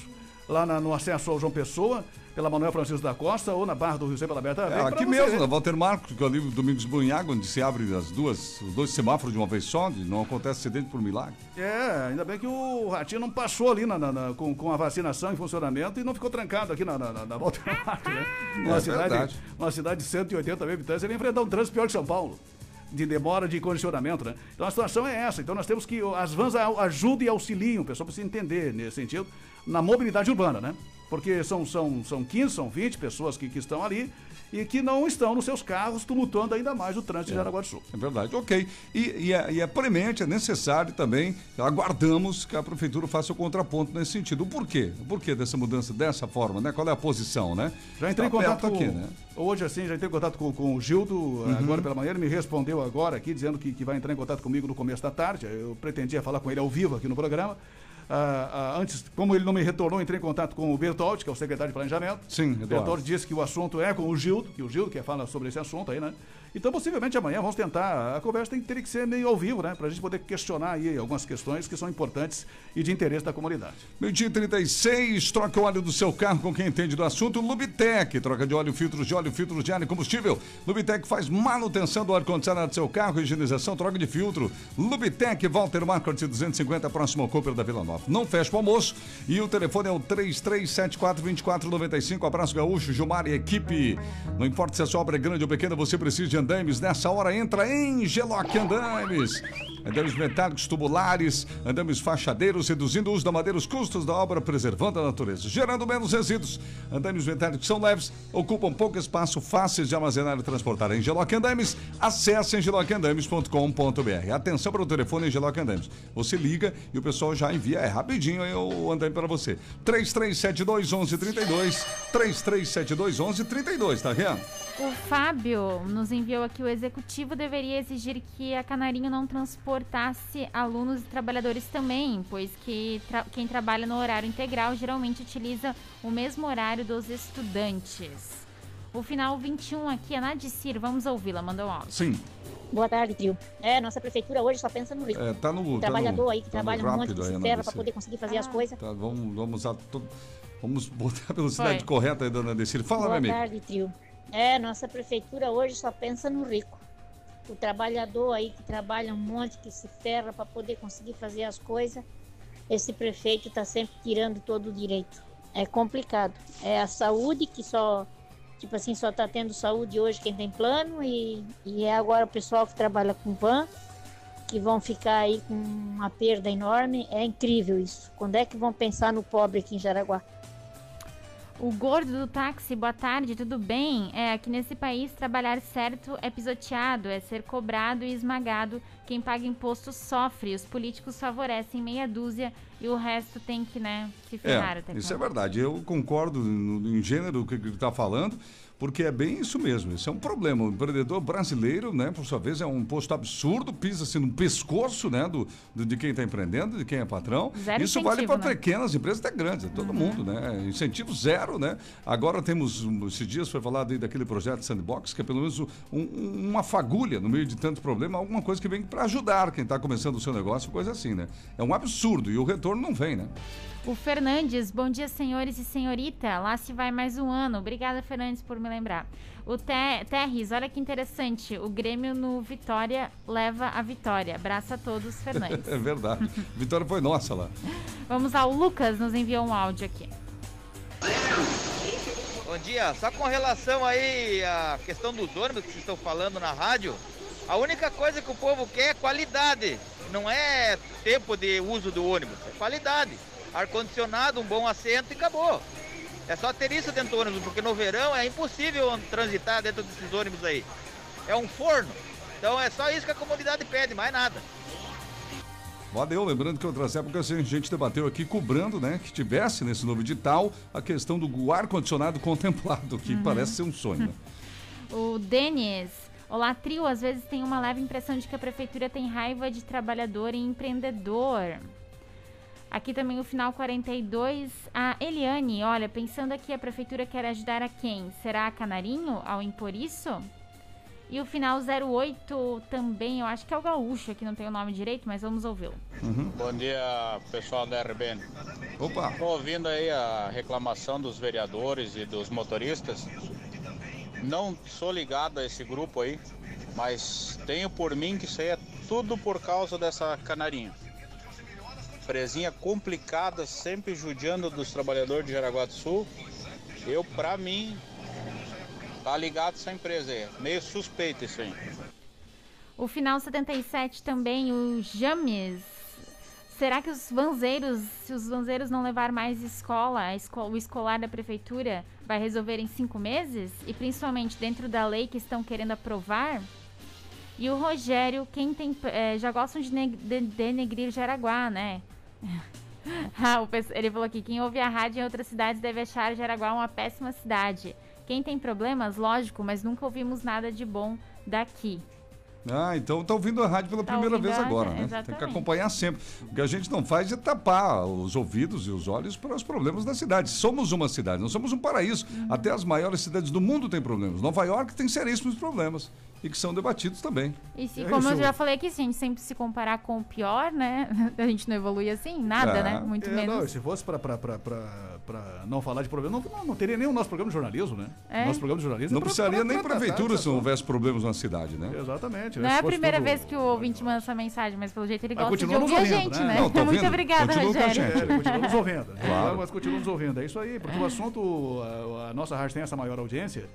Speaker 3: lá na- no acesso ao João Pessoa, pela Manuel Francisco da Costa, ou na Barra do Rio Cerro pela Berta
Speaker 2: É, aqui mesmo, na Walter Marcos, que é ali o Domingos Bunhaga, onde se abre as duas, os dois semáforos de uma vez só, onde não acontece acidente por milagre.
Speaker 3: É, ainda bem que o Ratinho não passou ali na- na- na- com, com a vacinação em funcionamento e não ficou trancado aqui na, na, na, na Walter Marcos, né? Uma,
Speaker 2: É
Speaker 3: cidade,
Speaker 2: verdade.
Speaker 3: uma cidade de 180 mil habitantes, ele ia enfrentar um trânsito pior que São Paulo. De demora de condicionamento, né? Então a situação é essa. Então nós temos que. As vans ajudam e auxiliam, o pessoal precisa entender nesse sentido, na mobilidade urbana, né? Porque são, são, são 15, são 20 pessoas que, que estão ali e que não estão nos seus carros tumultuando ainda mais o trânsito de Jaraguá do Sul.
Speaker 2: É verdade, ok. E, e é, e é premente, é necessário também, aguardamos que a prefeitura faça o contraponto nesse sentido. O porquê? O porquê dessa mudança dessa forma, né? Qual é a posição, né?
Speaker 3: Já entrei em
Speaker 2: Tá
Speaker 3: contato
Speaker 2: aberto
Speaker 3: com,
Speaker 2: aqui, né?
Speaker 3: Hoje, assim, já entrei em contato com, com o Gildo, eh, agora pela manhã. Ele me respondeu agora aqui, dizendo que, que vai entrar em contato comigo no começo da tarde. Eu pretendia falar com ele ao vivo aqui no programa. Ah, ah, antes, como ele não me retornou, entrei em contato com o Bertoldi, que é o secretário de Planejamento.
Speaker 2: Sim,
Speaker 3: O
Speaker 2: Eduardo.
Speaker 3: Bertoldi disse que o assunto é com o Gildo, que o Gildo quer falar sobre esse assunto aí, né? Então, possivelmente amanhã vamos tentar. A conversa tem que ter que ser meio ao vivo, né? Pra gente poder questionar aí algumas questões que são importantes e de interesse da comunidade.
Speaker 2: Meio-dia e 36, troca o óleo do seu carro com quem entende do assunto. Lubitec, troca de óleo, filtros de óleo, filtros de ar e combustível. Lubitec faz manutenção do ar-condicionado do seu carro, higienização, troca de filtro. Lubitec, Walter Marcos 250, próximo ao Cooper da Vila Nova. Não fecha o almoço e o telefone é o 33742495. Abraço Gaúcho, Gilmar e equipe. Não importa se a sua obra é grande ou pequena, você precisa de andames. Nessa hora entra em Geloc Andames. Andames metálicos tubulares, andames fachadeiros, reduzindo o uso da madeira, os custos da obra, preservando a natureza, gerando menos resíduos. Andames metálicos são leves, ocupam pouco espaço, fáceis de armazenar e transportar. Em Geloc Andames, acesse engelocandames.com.br. Atenção para o telefone Engeloc Andames. Você liga e o pessoal já envia, é rapidinho o andame para você. 3372 1132, 3372 1132, tá vendo?
Speaker 1: O Fábio nos enviou aqui o executivo deveria exigir que a Canarinho não transportasse alunos e trabalhadores também, pois que tra- quem trabalha no horário integral geralmente utiliza o mesmo horário dos estudantes. O final 21 aqui é Nadicir, vamos ouvi-la, mandou um áudio.
Speaker 2: Sim,
Speaker 9: Boa tarde, trio. É, nossa prefeitura hoje só pensa no rico.
Speaker 2: é, tá no.
Speaker 9: O
Speaker 2: tá no-
Speaker 9: trabalhador aí que
Speaker 2: tá no
Speaker 9: trabalha um monte, ferra pra
Speaker 2: Lucia.
Speaker 9: poder conseguir fazer as coisas.
Speaker 2: Tá, vamos, vamos, usar todo- vamos botar a velocidade
Speaker 1: Foi.
Speaker 2: correta aí, dona Decir. Fala,
Speaker 9: Boa
Speaker 2: meu amigo.
Speaker 9: tarde, trio. É, nossa prefeitura hoje só pensa no rico. O trabalhador aí que trabalha um monte, que se ferra pra poder conseguir fazer as coisas. Esse prefeito tá sempre tirando todo o direito. É complicado. É a saúde que só, tipo assim, só tá tendo saúde hoje quem tem plano e, e é agora o pessoal que trabalha com van que vão ficar aí com uma perda enorme. É incrível isso. Quando é que vão pensar no pobre aqui em Jaraguá?
Speaker 1: O gordo do táxi, boa tarde, tudo bem? É, aqui nesse país, trabalhar certo é pisoteado, é ser cobrado e esmagado. Quem paga imposto sofre, os políticos favorecem meia dúzia e o resto tem que, né, se ferrar.
Speaker 2: É, isso é verdade. Eu concordo no, em gênero o que ele está falando porque é bem isso mesmo. Isso é um problema. O empreendedor brasileiro, né, por sua vez, é um posto absurdo, pisa-se no pescoço né, do, do de quem está empreendendo, de quem é patrão. Zero isso vale para né? pequenas empresas até grandes, é todo uhum. mundo, né? Incentivo zero, né? Agora temos, esses dias foi falado aí daquele projeto Sandbox, que é pelo menos um, uma fagulha no meio de tanto problema, alguma coisa que vem para ajudar quem está começando o seu negócio, coisa assim, né? É um absurdo e o retorno não vem, né?
Speaker 1: O Fernandes, bom dia, senhores e senhorita. Lá se vai mais um ano. Obrigada, Fernandes, por me lembrar. O Te Terres, olha que interessante. O Grêmio no Vitória leva a vitória. Abraço a todos, Fernandes.
Speaker 2: é verdade. Vitória foi nossa lá.
Speaker 1: Vamos ao Lucas, nos enviou um áudio aqui.
Speaker 10: Bom dia. Só com relação aí à questão dos ônibus que vocês estão falando na rádio, a única coisa que o povo quer é qualidade. Não é tempo de uso do ônibus, é qualidade ar-condicionado, um bom assento e acabou. É só ter isso dentro do ônibus, porque no verão é impossível transitar dentro desses ônibus aí. É um forno. Então é só isso que a comunidade pede, mais nada.
Speaker 2: Valeu, lembrando que outras épocas a gente debateu aqui cobrando, né, que tivesse nesse novo edital a questão do ar-condicionado contemplado, que uhum. parece ser um sonho. Né?
Speaker 1: o Denis, olá trio, às vezes tem uma leve impressão de que a prefeitura tem raiva de trabalhador e empreendedor. Aqui também o final 42. A Eliane, olha, pensando aqui, a prefeitura quer ajudar a quem? Será a Canarinho ao impor isso? E o final 08 também, eu acho que é o Gaúcho, aqui não tem o nome direito, mas vamos ouvi-lo.
Speaker 11: Uhum. Bom dia, pessoal da RBN.
Speaker 2: Opa!
Speaker 11: Estou ouvindo aí a reclamação dos vereadores e dos motoristas. Não sou ligado a esse grupo aí, mas tenho por mim que isso aí é tudo por causa dessa canarinha. Presinha complicada, sempre judiando dos trabalhadores de Jaraguá do Sul. Eu, pra mim, tá ligado essa empresa aí. Meio suspeito isso aí.
Speaker 1: O final 77 também, o James. Será que os vanzeiros, se os vanzeiros não levar mais escola, escola, o escolar da prefeitura, vai resolver em cinco meses? E principalmente dentro da lei que estão querendo aprovar? E o Rogério, quem tem. É, já gostam de, de denegrir Jaraguá, né? ah, ele falou aqui: quem ouve a rádio em outras cidades deve achar Jaraguá uma péssima cidade. Quem tem problemas, lógico, mas nunca ouvimos nada de bom daqui.
Speaker 2: Ah, então está ouvindo a rádio pela tá primeira vez agora, né? Exatamente. Tem que acompanhar sempre. O que a gente não faz é tapar os ouvidos e os olhos para os problemas da cidade. Somos uma cidade, não somos um paraíso. Uhum. Até as maiores cidades do mundo têm problemas. Nova York tem seríssimos problemas e que são debatidos também.
Speaker 1: E se, é como isso. eu já falei aqui, se a gente sempre se comparar com o pior, né? A gente não evolui assim, nada, é. né? Muito é, menos.
Speaker 3: Não, se fosse para não falar de problema, não, não, teria nem o nosso programa de jornalismo, né? É. Nosso programa de jornalismo.
Speaker 2: Não precisaria nem prefeitura se não houvesse problemas na cidade, né?
Speaker 3: Exatamente.
Speaker 1: Não é a primeira vez que o ouvinte manda essa mensagem, mas pelo jeito ele gosta de ouvir ouvindo, a gente, né? né?
Speaker 2: Não,
Speaker 1: Muito obrigada,
Speaker 2: Continua
Speaker 1: Rogério.
Speaker 3: É, continua nos ouvindo. Claro. Mas continua nos ouvindo. É isso aí, porque o assunto, a, a nossa rádio tem essa maior audiência.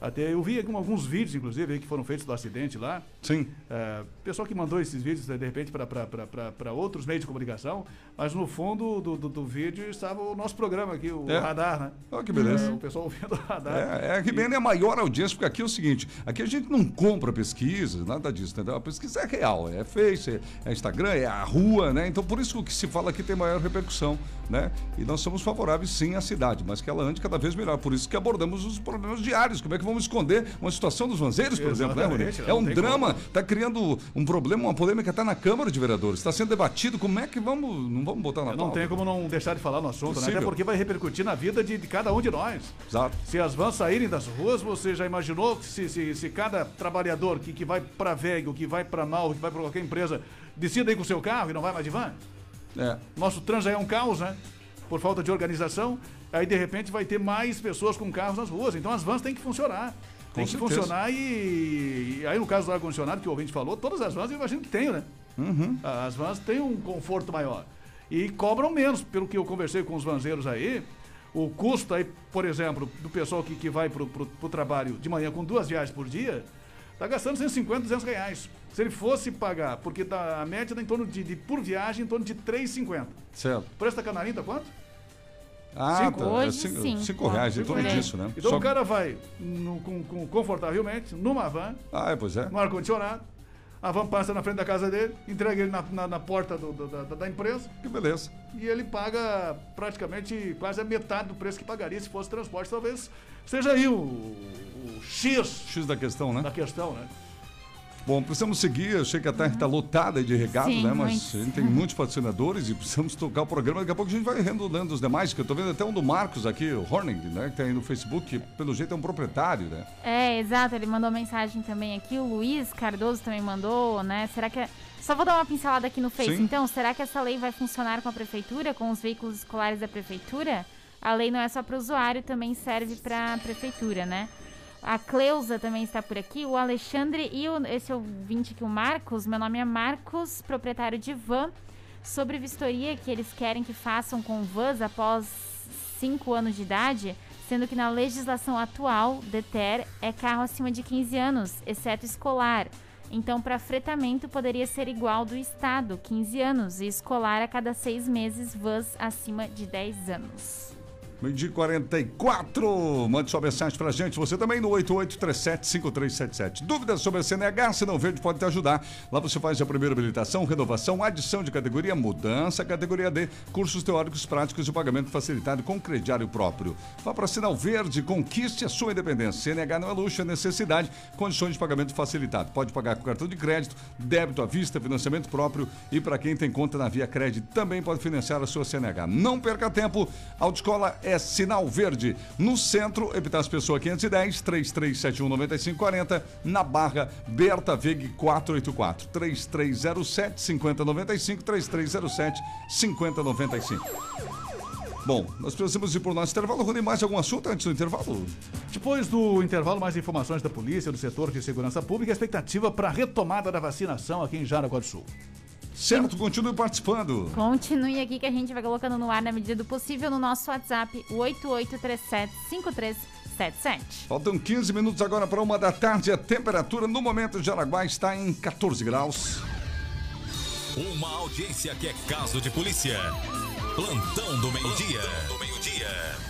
Speaker 3: Até eu vi alguns vídeos, inclusive, que foram feitos do acidente lá.
Speaker 2: Sim.
Speaker 3: É, pessoal que mandou esses vídeos, de repente, para outros meios de comunicação, mas no fundo do, do, do, vídeo estava o nosso programa aqui, o é. Radar, né?
Speaker 2: Olha que beleza. É,
Speaker 3: o pessoal ouvindo o Radar.
Speaker 2: É, é que bem é a maior audiência, porque aqui é o seguinte, aqui a gente não compra pesquisas, nada disso, entendeu? A pesquisa é real, é Face, é, é Instagram, é a rua, né? Então, por isso que o que se fala aqui tem maior repercussão, né? E nós somos favoráveis, sim, à cidade, mas que ela ande cada vez melhor. Por isso que abordamos os problemas diários. Como é que vamos esconder uma situação dos vanzeiros, por exemplo, né, É um drama, está criando um problema, uma polêmica está na Câmara de Vereadores, está sendo debatido. Como é que vamos. Não vamos botar na
Speaker 3: Não tem como não deixar de falar no assunto, Possível. né? Até porque vai repercutir na vida de, de, cada um de nós.
Speaker 2: Exato.
Speaker 3: Se as vans saírem das ruas, você já imaginou se, se, se cada trabalhador que, que vai para Vega, que vai para Mal, que vai para qualquer empresa, decida ir com o seu carro e não vai mais de van?
Speaker 2: É.
Speaker 3: Nosso trânsito já é um caos, né? Por falta de organização. Aí, de repente, vai ter mais pessoas com carros nas ruas. Então, as vans têm que funcionar. Tem que funcionar e, e, aí no caso do ar-condicionado que o ouvinte falou, todas as vans eu imagino que tem, né?
Speaker 2: Uhum.
Speaker 3: As vans têm um conforto maior. E cobram menos, pelo que eu conversei com os vanzeiros aí. O custo aí, por exemplo, do pessoal que, que vai pro, pro, pro trabalho de manhã com duas viagens por dia, tá gastando 150, 200 reais. Se ele fosse pagar, porque tá, a média tá em torno de, de por viagem, em torno de 3,50.
Speaker 2: Certo.
Speaker 3: O preço da canarinha tá quanto?
Speaker 2: Ah,
Speaker 3: Cinco.
Speaker 2: tá. É
Speaker 1: Hoje,
Speaker 2: cinco,
Speaker 1: sim.
Speaker 2: cinco reais em
Speaker 3: Cinco
Speaker 2: torno disso, né?
Speaker 3: Então
Speaker 2: Só-
Speaker 3: o cara vai no- com, com- confortavelmente numa van,
Speaker 2: Ah, é, pois é.
Speaker 3: no ar-condicionado, a van passa na frente da casa dele, entrega ele na, na- na porta do- do- da, da empresa
Speaker 2: Que beleza.
Speaker 3: e ele paga praticamente quase a metade do preço que pagaria se fosse transporte. Talvez seja aí o, o X
Speaker 2: X da questão, né?
Speaker 3: da questão, né?
Speaker 2: Bom, precisamos seguir. Eu sei que a terra está lotada de recados,
Speaker 1: Sim,
Speaker 2: né? Mas gente tem muitos patrocinadores e precisamos tocar o programa. Daqui a pouco a gente vai lendo os demais, que eu tô vendo até um do Marcos aqui, o Horning, né? Que tá aí no Facebook, que pelo jeito é um proprietário, né?
Speaker 1: É, exato, ele mandou mensagem também aqui, o Luiz Cardoso também mandou, né? Será que. Só vou dar uma pincelada aqui no Face,
Speaker 2: Sim.
Speaker 1: então. Será que essa lei vai funcionar com a prefeitura, com os veículos escolares da prefeitura? A lei não é só para o usuário, também serve para a prefeitura, né? A Cleusa também está por aqui, o Alexandre e o, esse ouvinte aqui, o Marcos. Meu nome é Marcos, proprietário de van. Sobre vistoria que eles querem que façam com vans após 5 anos de idade, sendo que na legislação atual, DETER é carro acima de 15 anos, exceto escolar. Então, para fretamento, poderia ser igual do Estado, 15 anos, e escolar a cada seis meses, vans acima de 10 anos.
Speaker 2: Meio dia 44. Mande sua mensagem pra gente. Você também no 8837-5377. Dúvidas sobre a CNH? Não verde, pode te ajudar. Lá você faz a primeira habilitação, renovação, adição de categoria, mudança, categoria D, cursos teóricos práticos e pagamento facilitado com crediário próprio. Vá para Sinal Verde, conquiste a sua independência. CNH não é luxo, é necessidade. Condições de pagamento facilitado. Pode pagar com cartão de crédito, débito à vista, financiamento próprio e para quem tem conta na Via Crédito também pode financiar a sua CNH. Não perca tempo. Autoescola é Sinal Verde. No centro, Epitácio Pessoa 510, 3371 9540. Na Barra, Berta Veg 484, 3307 5095, 3307 5095. Bom, nós precisamos ir para o nosso intervalo. Rony, mais algum assunto antes do intervalo?
Speaker 3: Depois do intervalo, mais informações da polícia, do setor de segurança pública, a expectativa para a retomada da vacinação aqui em Jaraguá do Sul.
Speaker 2: Certo, continue participando.
Speaker 1: Continue aqui que a gente vai colocando no ar na medida do possível no nosso WhatsApp, o 8837-5377.
Speaker 2: Faltam 15 minutos agora para uma da tarde. A temperatura no momento de Araguá está em 14 graus.
Speaker 12: Uma audiência que é caso de polícia. Plantão do meio-dia. do meio-dia.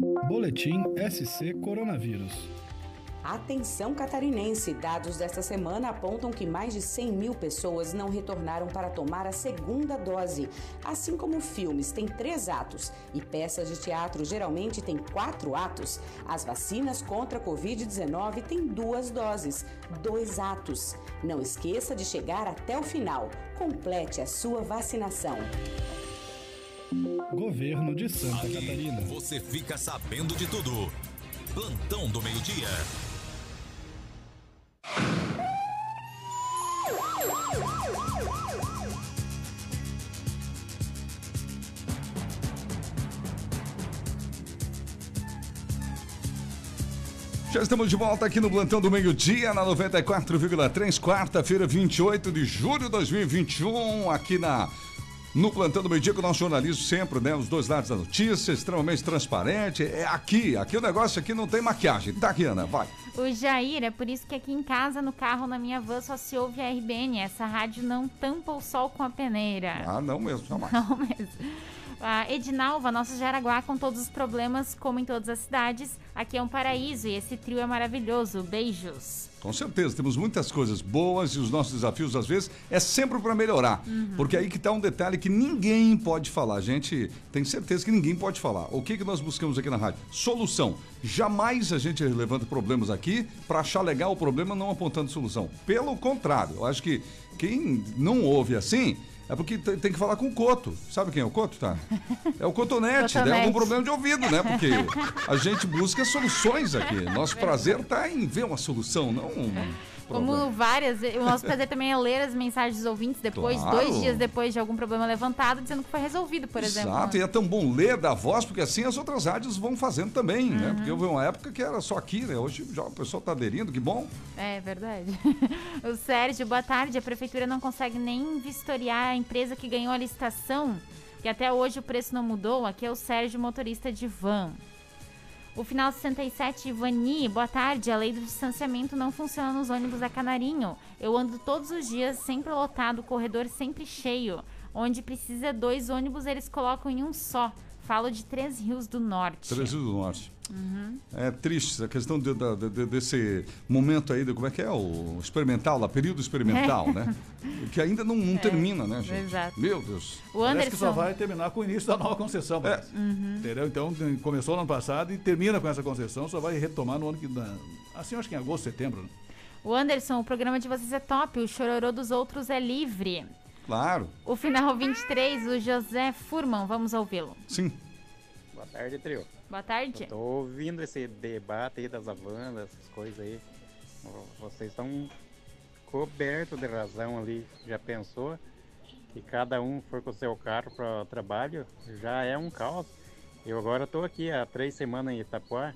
Speaker 13: Boletim SC Coronavírus.
Speaker 14: Atenção catarinense, dados desta semana apontam que mais de 100 mil pessoas não retornaram para tomar a segunda dose. Assim como filmes têm três atos e peças de teatro geralmente têm quatro atos, as vacinas contra a Covid-19 têm duas doses, dois atos. Não esqueça de chegar até o final. Complete a sua vacinação.
Speaker 13: Governo de Santa
Speaker 12: Aqui
Speaker 13: Catarina.
Speaker 12: você fica sabendo de tudo. Plantão do meio-dia.
Speaker 2: Já estamos de volta aqui no Plantão do Meio-Dia, na 94,3, quarta-feira, 28 de julho de 2021, aqui na. No Plantão do Meio Dia, com o nosso jornalismo sempre, né? Os dois lados da notícia, extremamente transparente. É aqui, aqui o negócio aqui não tem maquiagem. Tá, Riana? Vai.
Speaker 1: O Jair, é por isso que aqui em casa, no carro, na minha van, só se ouve a RBN. Essa rádio não tampa o sol com a peneira.
Speaker 2: Ah, não mesmo, jamais.
Speaker 1: Não mesmo. A Edinalva, nosso Jaraguá, com todos os problemas, como em todas as cidades, aqui é um paraíso e esse trio é maravilhoso. Beijos.
Speaker 2: Com certeza, temos muitas coisas boas e os nossos desafios, às vezes, é sempre para melhorar.
Speaker 1: Uhum.
Speaker 2: Porque aí que tá um detalhe que ninguém pode falar. A gente tem certeza que ninguém pode falar. O que, que nós buscamos aqui na rádio? Solução. Jamais a gente levanta problemas aqui para achar legal o problema não apontando solução. Pelo contrário, eu acho que quem não ouve assim é porque tem que falar com o Coto. Sabe quem é o Coto, tá? É o Cotonete.
Speaker 1: Cotonete.
Speaker 2: algum problema de ouvido, né? Porque a gente busca soluções aqui. Nosso prazer tá em ver uma solução, não
Speaker 1: Como
Speaker 2: problema.
Speaker 1: várias, o nosso prazer também é ler as mensagens dos ouvintes depois,
Speaker 2: Claro.
Speaker 1: dois dias depois de algum problema levantado, dizendo que foi resolvido, por exemplo.
Speaker 2: Exato, e é tão bom ler da voz, porque assim as outras rádios vão fazendo também,
Speaker 1: Uhum.
Speaker 2: né? Porque houve uma época que era só aqui, né? Hoje já o pessoal tá aderindo, que bom.
Speaker 1: É verdade. o Sérgio, boa tarde. A prefeitura não consegue nem vistoriar a empresa que ganhou a licitação, que até hoje o preço não mudou. Aqui é o Sérgio, motorista de van. O final 67, Ivani, boa tarde. A lei do distanciamento não funciona nos ônibus da Canarinho. Eu ando todos os dias, sempre lotado, o corredor sempre cheio. Onde precisa dois ônibus, eles colocam em um só. Falo de Três Rios do Norte.
Speaker 2: Três Rios do Norte.
Speaker 1: Uhum.
Speaker 2: É triste a questão de- da- de- desse momento aí, do, como é que é? O experimental, lá, período experimental, né? Que ainda não, não
Speaker 1: É,
Speaker 2: termina, né, gente?
Speaker 1: exato.
Speaker 2: Meu Deus.
Speaker 1: O
Speaker 3: Parece que só
Speaker 1: Anderson.
Speaker 3: vai terminar com o início da nova concessão. parece.
Speaker 1: Uhum.
Speaker 3: Entendeu? Então, começou no ano passado e termina com essa concessão, só vai retomar no ano que... na- Assim, acho que em agosto, setembro, né?
Speaker 1: O Anderson, o programa de vocês é top, o chororô dos outros é livre.
Speaker 2: Claro,
Speaker 1: O final 23, o José Furman, vamos ouvi-lo.
Speaker 2: sim.
Speaker 15: Boa tarde, trio.
Speaker 1: Boa tarde.
Speaker 15: Eu tô ouvindo esse debate aí das avandas, essas coisas aí. Vo- Vocês estão cobertos de razão ali. Já pensou que cada um for com o seu carro para o trabalho? Já é um caos. Eu agora tô aqui há três semanas em Itapuá,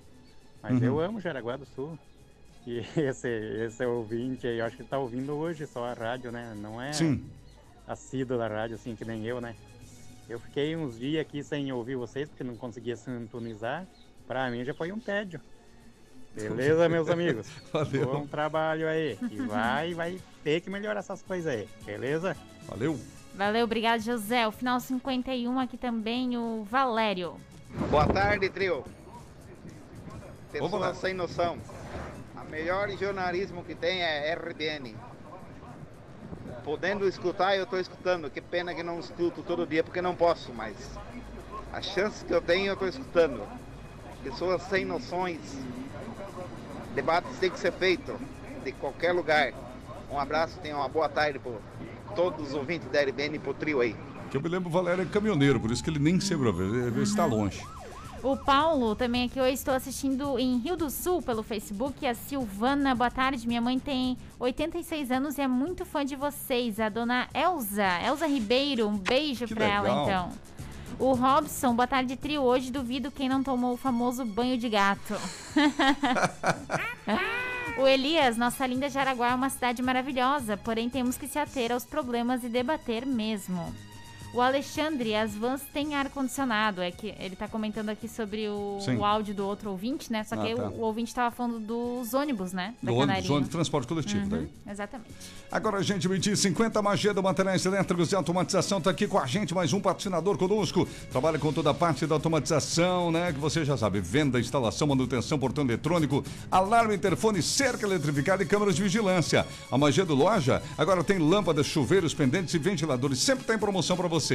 Speaker 15: mas
Speaker 16: Uhum.
Speaker 15: eu amo Jaraguá do Sul. E esse, esse ouvinte aí, eu acho que tá ouvindo hoje só a rádio, né? Não é
Speaker 2: Sim.
Speaker 15: Assíduo da rádio, assim, que nem eu, né? Eu fiquei uns dias aqui sem ouvir vocês, porque não conseguia sintonizar. Pra mim já foi um tédio. Beleza, meus amigos?
Speaker 2: Valeu.
Speaker 15: Bom trabalho aí. E vai, vai ter que melhorar essas coisas aí. Beleza?
Speaker 2: Valeu.
Speaker 1: Valeu, obrigado, José. O final 51 aqui também, o Valério.
Speaker 16: Boa tarde, trio. Pessoas sem noção. A melhor jornalismo que tem é RBN. Podendo escutar, eu estou escutando. Que pena que não escuto todo dia porque não posso, mas as chances que eu tenho, eu estou escutando. Pessoas sem noções. Debates têm que ser feito de qualquer lugar. Um abraço, tenha uma boa tarde por todos os ouvintes da RBN e pro trio aí.
Speaker 2: Que eu me lembro, o Valério é caminhoneiro, por isso que ele nem sempre ele está longe.
Speaker 1: O Paulo também aqui, eu estou assistindo em Rio do Sul pelo Facebook. A Silvana, boa tarde. Minha mãe tem 86 anos e é muito fã de vocês. A dona Elza, Elza Ribeiro, um beijo pra ela então. O Robson, boa tarde, trio. Hoje duvido quem não tomou o famoso banho de gato. o Elias, nossa linda Jaraguá é uma cidade maravilhosa, porém temos que se ater aos problemas e debater mesmo. O Alexandre, as vans têm ar-condicionado. É que ele tá comentando aqui sobre o, o áudio do outro ouvinte, né? Só
Speaker 2: Ah,
Speaker 1: que
Speaker 2: tá.
Speaker 1: o, o ouvinte tava falando dos ônibus, né?
Speaker 2: Do ônibus, ônibus, transporte coletivo,
Speaker 1: Uhum,
Speaker 2: daí.
Speaker 1: Exatamente.
Speaker 2: Agora, gente, medir 50 Magedo, materiais elétricos e automatização, tá aqui com a gente, mais um patrocinador conosco. Trabalha com toda a parte da automatização, né? Que você já sabe, venda, instalação, manutenção, portão eletrônico, alarme, interfone, cerca eletrificada e câmeras de vigilância. A Magedo Loja agora tem lâmpadas, chuveiros, pendentes e ventiladores, sempre tem promoção para você.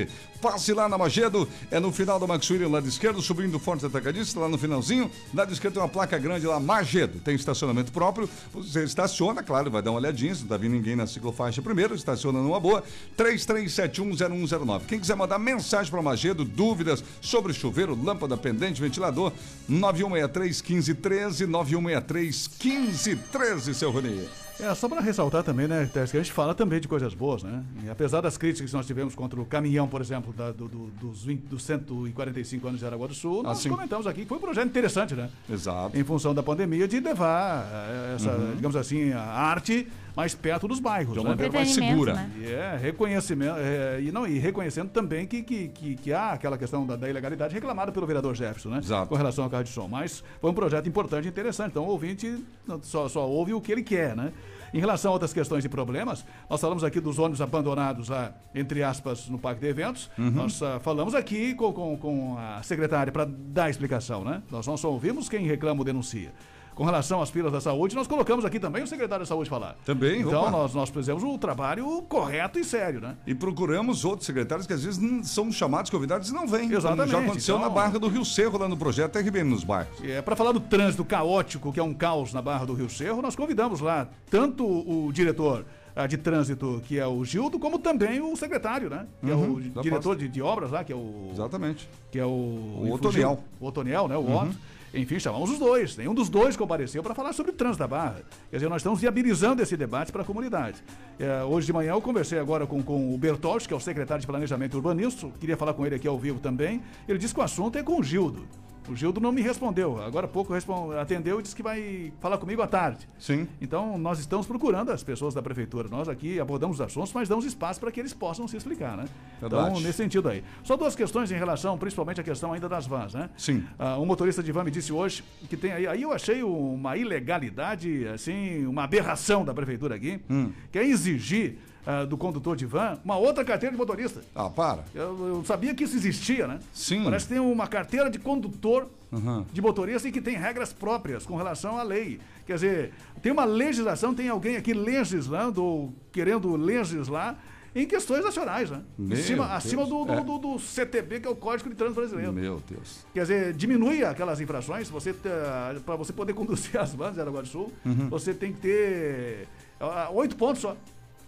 Speaker 2: Passe lá na Magedo, é no final da Max lado esquerdo, subindo do Forte Atacadista, lá no finalzinho, lado esquerdo tem uma placa grande lá, Magedo, tem estacionamento próprio, você estaciona, claro, vai dar uma olhadinha, se não tá vindo ninguém na ciclofaixa primeiro, estaciona numa boa, 33710109. Quem quiser mandar mensagem para Magedo, dúvidas sobre chuveiro, lâmpada, pendente, ventilador, 9163 1513, 9163 1513, seu Rony.
Speaker 3: É, só para ressaltar também, né, Tess, que a gente fala também de coisas boas, né? E apesar das críticas que nós tivemos contra o caminhão, por exemplo, da- do- do- dos, 20, dos 145 anos de Aragua do Sul, nós
Speaker 2: sim.
Speaker 3: comentamos aqui que foi um projeto interessante, né?
Speaker 2: Exato.
Speaker 3: Em função da pandemia, de levar eh, essa,
Speaker 2: Uhum.
Speaker 3: digamos assim, a arte mais perto dos bairros.
Speaker 2: De uma
Speaker 3: né?
Speaker 2: maneira mais segura.
Speaker 1: né?
Speaker 3: E é, reconhecimento, é, e, não, e reconhecendo também que, que, que, que há aquela questão da, da ilegalidade reclamada pelo vereador Jefferson, né? Com relação ao carro de som. Mas foi um projeto importante e interessante. Então o ouvinte não- só, só ouve o que ele quer, né? Em relação a outras questões e problemas, nós falamos aqui dos ônibus abandonados lá, entre aspas, no Parque de Eventos.
Speaker 2: Uhum.
Speaker 3: Nós ah, falamos aqui com, com, com a secretária para dar a explicação, né? Nós não só ouvimos quem reclama ou denuncia. Com relação às filas da saúde, nós colocamos aqui também o secretário da saúde falar.
Speaker 2: Também,
Speaker 3: Então,
Speaker 2: opa.
Speaker 3: nós, nós fizemos o trabalho correto e sério, né?
Speaker 2: E procuramos outros secretários que às vezes não são chamados, convidados e não vêm.
Speaker 3: Exatamente,
Speaker 2: já aconteceu
Speaker 3: então-
Speaker 2: na Barra do Rio Cerro, lá no projeto RBN nos bairros.
Speaker 3: É para falar do trânsito caótico, que é um caos na Barra do Rio Cerro, nós convidamos lá tanto o diretor ah, de trânsito, que é o Gildo, como também o secretário, né? Que
Speaker 2: Uhum,
Speaker 3: é o
Speaker 2: da
Speaker 3: diretor de, de obras lá, que é o.
Speaker 2: Exatamente.
Speaker 3: Que é o.
Speaker 2: O Otoniel.
Speaker 3: O Otoniel, né? O
Speaker 2: Uhum.
Speaker 3: Otto. Enfim, chamamos os dois. Nenhum dos dois compareceu para falar sobre o trânsito da Barra. Quer dizer, nós estamos viabilizando esse debate para a comunidade. É, hoje de manhã eu conversei agora com, com o Bertoldi, que é o secretário de Planejamento Urbanístico. Queria falar com ele aqui ao vivo também. Ele disse que o assunto é com o Gildo. O Gildo não me respondeu. Agora há pouco atendeu e disse que vai falar comigo à tarde.
Speaker 2: Sim.
Speaker 3: Então, nós estamos procurando as pessoas da prefeitura. Nós aqui abordamos os assuntos, mas damos espaço para que eles possam se explicar, né?
Speaker 2: Verdade.
Speaker 3: Então, nesse sentido aí. Só duas questões em relação, principalmente a questão ainda das vans, né?
Speaker 2: Sim.
Speaker 3: Ah, um motorista de van me disse hoje que tem aí. Aí eu achei uma ilegalidade, assim, uma aberração da prefeitura aqui,
Speaker 2: Hum.
Speaker 3: que é exigir. Ah, do condutor de van, uma outra carteira de motorista.
Speaker 2: Ah, para.
Speaker 3: Eu, eu sabia que isso existia, né?
Speaker 2: Sim.
Speaker 3: Parece que tem uma carteira de condutor
Speaker 2: Uhum.
Speaker 3: de motorista e que tem regras próprias com relação à lei. Quer dizer, tem uma legislação, tem alguém aqui legislando ou querendo legislar em questões nacionais, né?
Speaker 2: Meu
Speaker 3: Em cima-
Speaker 2: Deus.
Speaker 3: acima do, do,
Speaker 2: É.
Speaker 3: do- do CTB, que é o Código de Trânsito Brasileiro.
Speaker 2: Meu Deus.
Speaker 3: Quer dizer, diminui aquelas infrações, você para você poder conduzir as vans de Araguá do Sul,
Speaker 2: Uhum.
Speaker 3: você tem que ter ah, oito pontos só.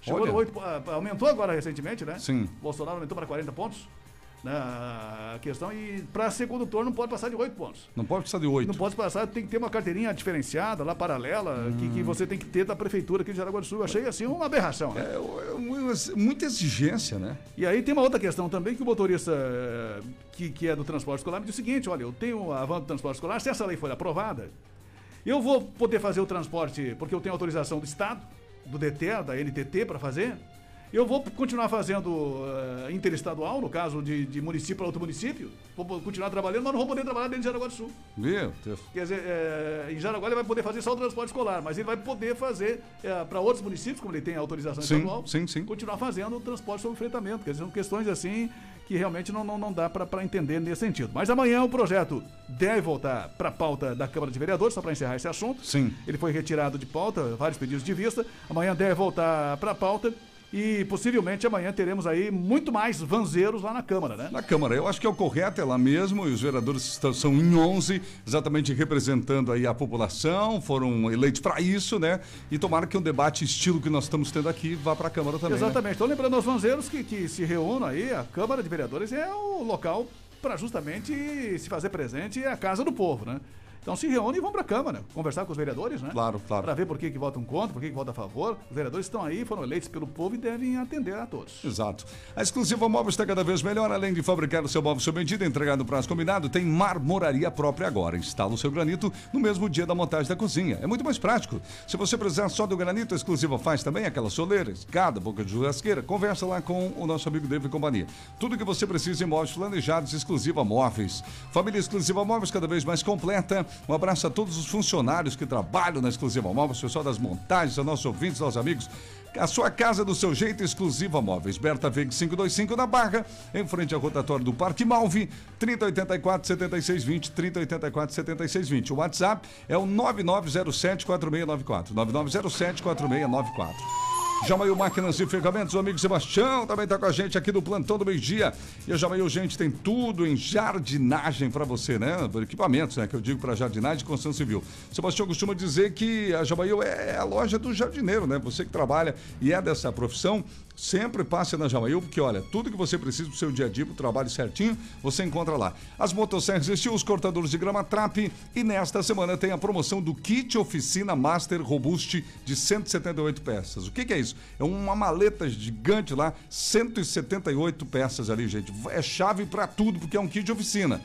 Speaker 3: Chegou
Speaker 2: Olha.
Speaker 3: no oito, po- ah, aumentou agora recentemente, né?
Speaker 2: Sim.
Speaker 3: Bolsonaro aumentou para 40 pontos. Né, a questão e para ser condutor não pode passar de oito pontos.
Speaker 2: Não pode precisar de oito.
Speaker 3: Não pode passar, tem que ter uma carteirinha diferenciada, lá paralela, que,
Speaker 2: Hum.
Speaker 3: que você tem que ter da prefeitura aqui de Jaraguá do Sul. Eu achei assim uma aberração. Né?
Speaker 2: É, muita exigência, né?
Speaker 3: E aí tem uma outra questão também que o motorista eh, que, que é do transporte escolar me diz o seguinte: olha, eu tenho a van do transporte escolar, se essa lei for aprovada, eu vou poder fazer o transporte, porque eu tenho autorização do Estado, do DT, da NTT para fazer. Eu vou continuar fazendo eh, interestadual, no caso de, de município para outro município. Vou continuar trabalhando, mas não vou poder trabalhar dentro de Jaraguá do Sul.
Speaker 2: Meu Deus.
Speaker 3: Quer dizer, eh, em Jaraguá ele vai poder fazer só o transporte escolar, mas ele vai poder fazer para outros municípios, como ele tem autorização
Speaker 2: Sim,
Speaker 3: estadual,
Speaker 2: sim, sim.
Speaker 3: continuar fazendo o transporte sob fretamento. Quer dizer, são questões assim que realmente não, não, não dá para entender nesse sentido. Mas amanhã o projeto deve voltar para a pauta da Câmara de Vereadores, só para encerrar esse assunto.
Speaker 2: Sim.
Speaker 3: Ele foi retirado de pauta, vários pedidos de vista. Amanhã deve voltar para a pauta. E possivelmente amanhã teremos aí muito mais vanzeiros lá na Câmara, né?
Speaker 2: Na Câmara, eu acho que é o correto, é lá mesmo, e os vereadores estão, são em 11, exatamente representando aí a população, foram eleitos para isso, né? E tomara que um debate estilo que nós estamos tendo aqui vá para a Câmara também. né?
Speaker 3: Exatamente. Então, lembrando aos vanzeiros que, que se reúnam aí, a Câmara de Vereadores é o local para justamente se fazer presente, é a casa do povo, né? Então se reúnem e vão para a Câmara, conversar com os vereadores, né?
Speaker 2: Claro, claro.
Speaker 3: Para ver por que, que votam contra, por que, que votam a favor. Os vereadores estão aí, foram eleitos pelo povo e devem atender a todos.
Speaker 2: Exato. A exclusiva Móveis está cada vez melhor. Além de fabricar o seu móvel sob medida, entregar no prazo combinado, tem marmoraria própria agora. Instala o seu granito no mesmo dia da montagem da cozinha. É muito mais prático. Se você precisar só do granito, a exclusiva faz também aquela soleira, escada, boca de churrasqueira. Conversa lá com o nosso amigo David e companhia. Tudo que você precisa em móveis planejados, exclusiva móveis. Família exclusiva móveis cada vez mais completa. Um abraço a todos os funcionários que trabalham na exclusiva móveis, pessoal das montagens, aos nossos ouvintes, aos amigos. A sua casa do seu jeito, exclusiva móveis. Berta Veg 525 na Barra, em frente ao rotatório do Parque Malve, 3084 7620, 3084 7620. O WhatsApp é o 9907 4694. 9907 4694. Jamail Máquinas e Ferramentas, o amigo Sebastião também está com a gente aqui do Plantão do Meio Dia. E a Jamail, gente, tem tudo em jardinagem para você, né? Equipamentos, né? Que eu digo para jardinagem e construção civil. Sebastião costuma dizer que a Jamail é a loja do jardineiro, né? Você que trabalha e é dessa profissão, sempre passe na Jamail, porque olha, tudo que você precisa pro seu dia a dia, pro trabalho certinho, você encontra lá. As motosserras Steel, os cortadores de grama Trap e nesta semana tem a promoção do kit oficina Master Robust de 178 peças. O que, que é isso? É uma maleta gigante lá, 178 peças ali, gente. É chave para tudo, porque é um kit de oficina.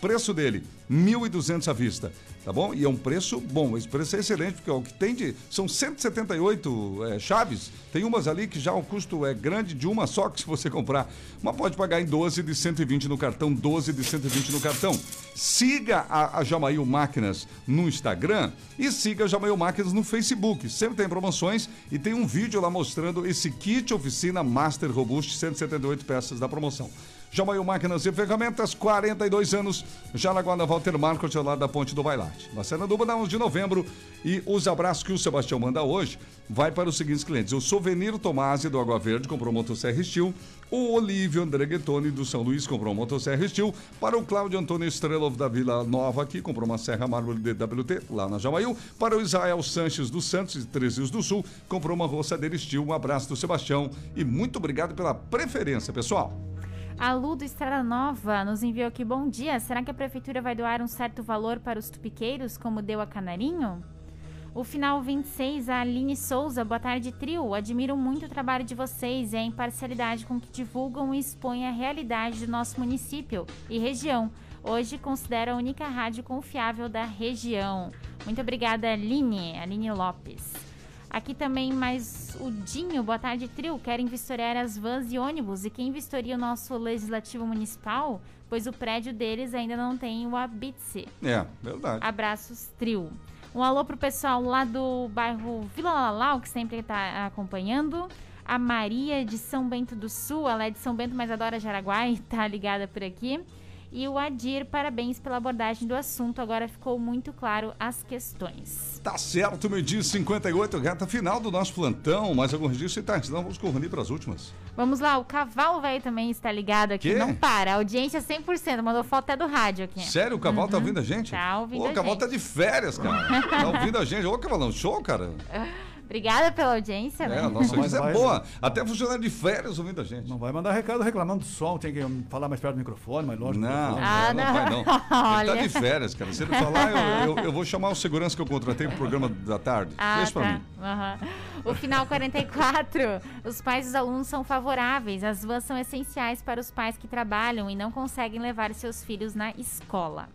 Speaker 2: Preço dele, 1.200 à vista, tá bom? E é um preço bom, esse preço é excelente, porque ó, o que tem de... São 178 é, chaves, tem umas ali que já o custo é grande de uma só que se você comprar. Mas pode pagar em 12 de 120 no cartão, 12 de 120 no cartão. Siga a, a Jamail Máquinas no Instagram e siga a Jamail Máquinas no Facebook. Sempre tem promoções e tem um vídeo lá mostrando esse kit oficina Master Robust 178 peças da promoção. Jamail Máquinas e Ferramentas, 42 anos, Jaraguá na Walter Marcos, ao lado da Ponte do Bailate. Na cena do na 11 de novembro. E os abraços que o Sebastião manda hoje vai para os seguintes clientes. O Souvenir Tomasi, do Água Verde, comprou motosserra Steel. O Olívio Andreguetoni, do São Luís, comprou motosserra Steel. Para o Cláudio Antônio Strelov, da Vila Nova, aqui, comprou uma serra mármore DWT, lá na Jamail. Para o Israel Sanches, do Santos, de Três Rios do Sul, comprou uma roçadeira Steel. Um abraço do Sebastião e muito obrigado pela preferência, pessoal.
Speaker 1: A Lu do Estrada Nova nos enviou aqui, bom dia, será que a prefeitura vai doar um certo valor para os tupiqueiros, como deu a Canarinho? O final 26, a Aline Souza, boa tarde, trio. Admiro muito o trabalho de vocês e a imparcialidade com que divulgam e expõem a realidade do nosso município e região. Hoje considero a única rádio confiável da região. Muito obrigada, Aline, Aline Lopes. Aqui também mais o Dinho, boa tarde, trio. Querem vistoriar as vans e ônibus. E quem vistoria o nosso legislativo municipal? Pois o prédio deles ainda não tem o Abitse.
Speaker 2: É, verdade.
Speaker 1: Abraços, trio. Um alô pro pessoal lá do bairro Vila Lalau, que sempre está acompanhando. A Maria de São Bento do Sul, ela é de São Bento, mas adora Jaraguá e tá ligada por aqui. E o Adir, parabéns pela abordagem do assunto. Agora ficou muito claro as questões.
Speaker 2: Tá certo, meio-dia 58, reta final do nosso plantão. Mais algum registro? Tá, senão vamos correr para as últimas.
Speaker 1: Vamos lá, o Cavalo Velho também está ligado aqui.
Speaker 2: Quê?
Speaker 1: Não para, audiência 100%. Mandou foto até do rádio aqui.
Speaker 2: Sério, o Cavalo tá ouvindo a gente?
Speaker 1: Tá ouvindo
Speaker 2: Ô,
Speaker 1: a
Speaker 2: o Cavalo
Speaker 1: gente.
Speaker 2: tá de férias, cara. tá ouvindo a gente. Ô, Cavalão, show, cara.
Speaker 1: Obrigada pela audiência, né?
Speaker 2: É, a nossa
Speaker 3: Mas
Speaker 2: audiência é boa. Até funcionário de férias ouvindo a gente.
Speaker 3: Não vai mandar recado reclamando do som, tem que falar mais perto do microfone, mais longe
Speaker 2: Não,
Speaker 3: microfone.
Speaker 1: Ah,
Speaker 2: não, não vai não. Ele tá de férias, cara. Se ele falar, eu, eu, eu vou chamar o segurança que eu contratei pro programa da tarde.
Speaker 1: Ah,
Speaker 2: Deixa pra
Speaker 1: tá.
Speaker 2: mim.
Speaker 1: Aham. O final 44. Os pais dos alunos são favoráveis. As vans são essenciais para os pais que trabalham e não conseguem levar seus filhos na escola.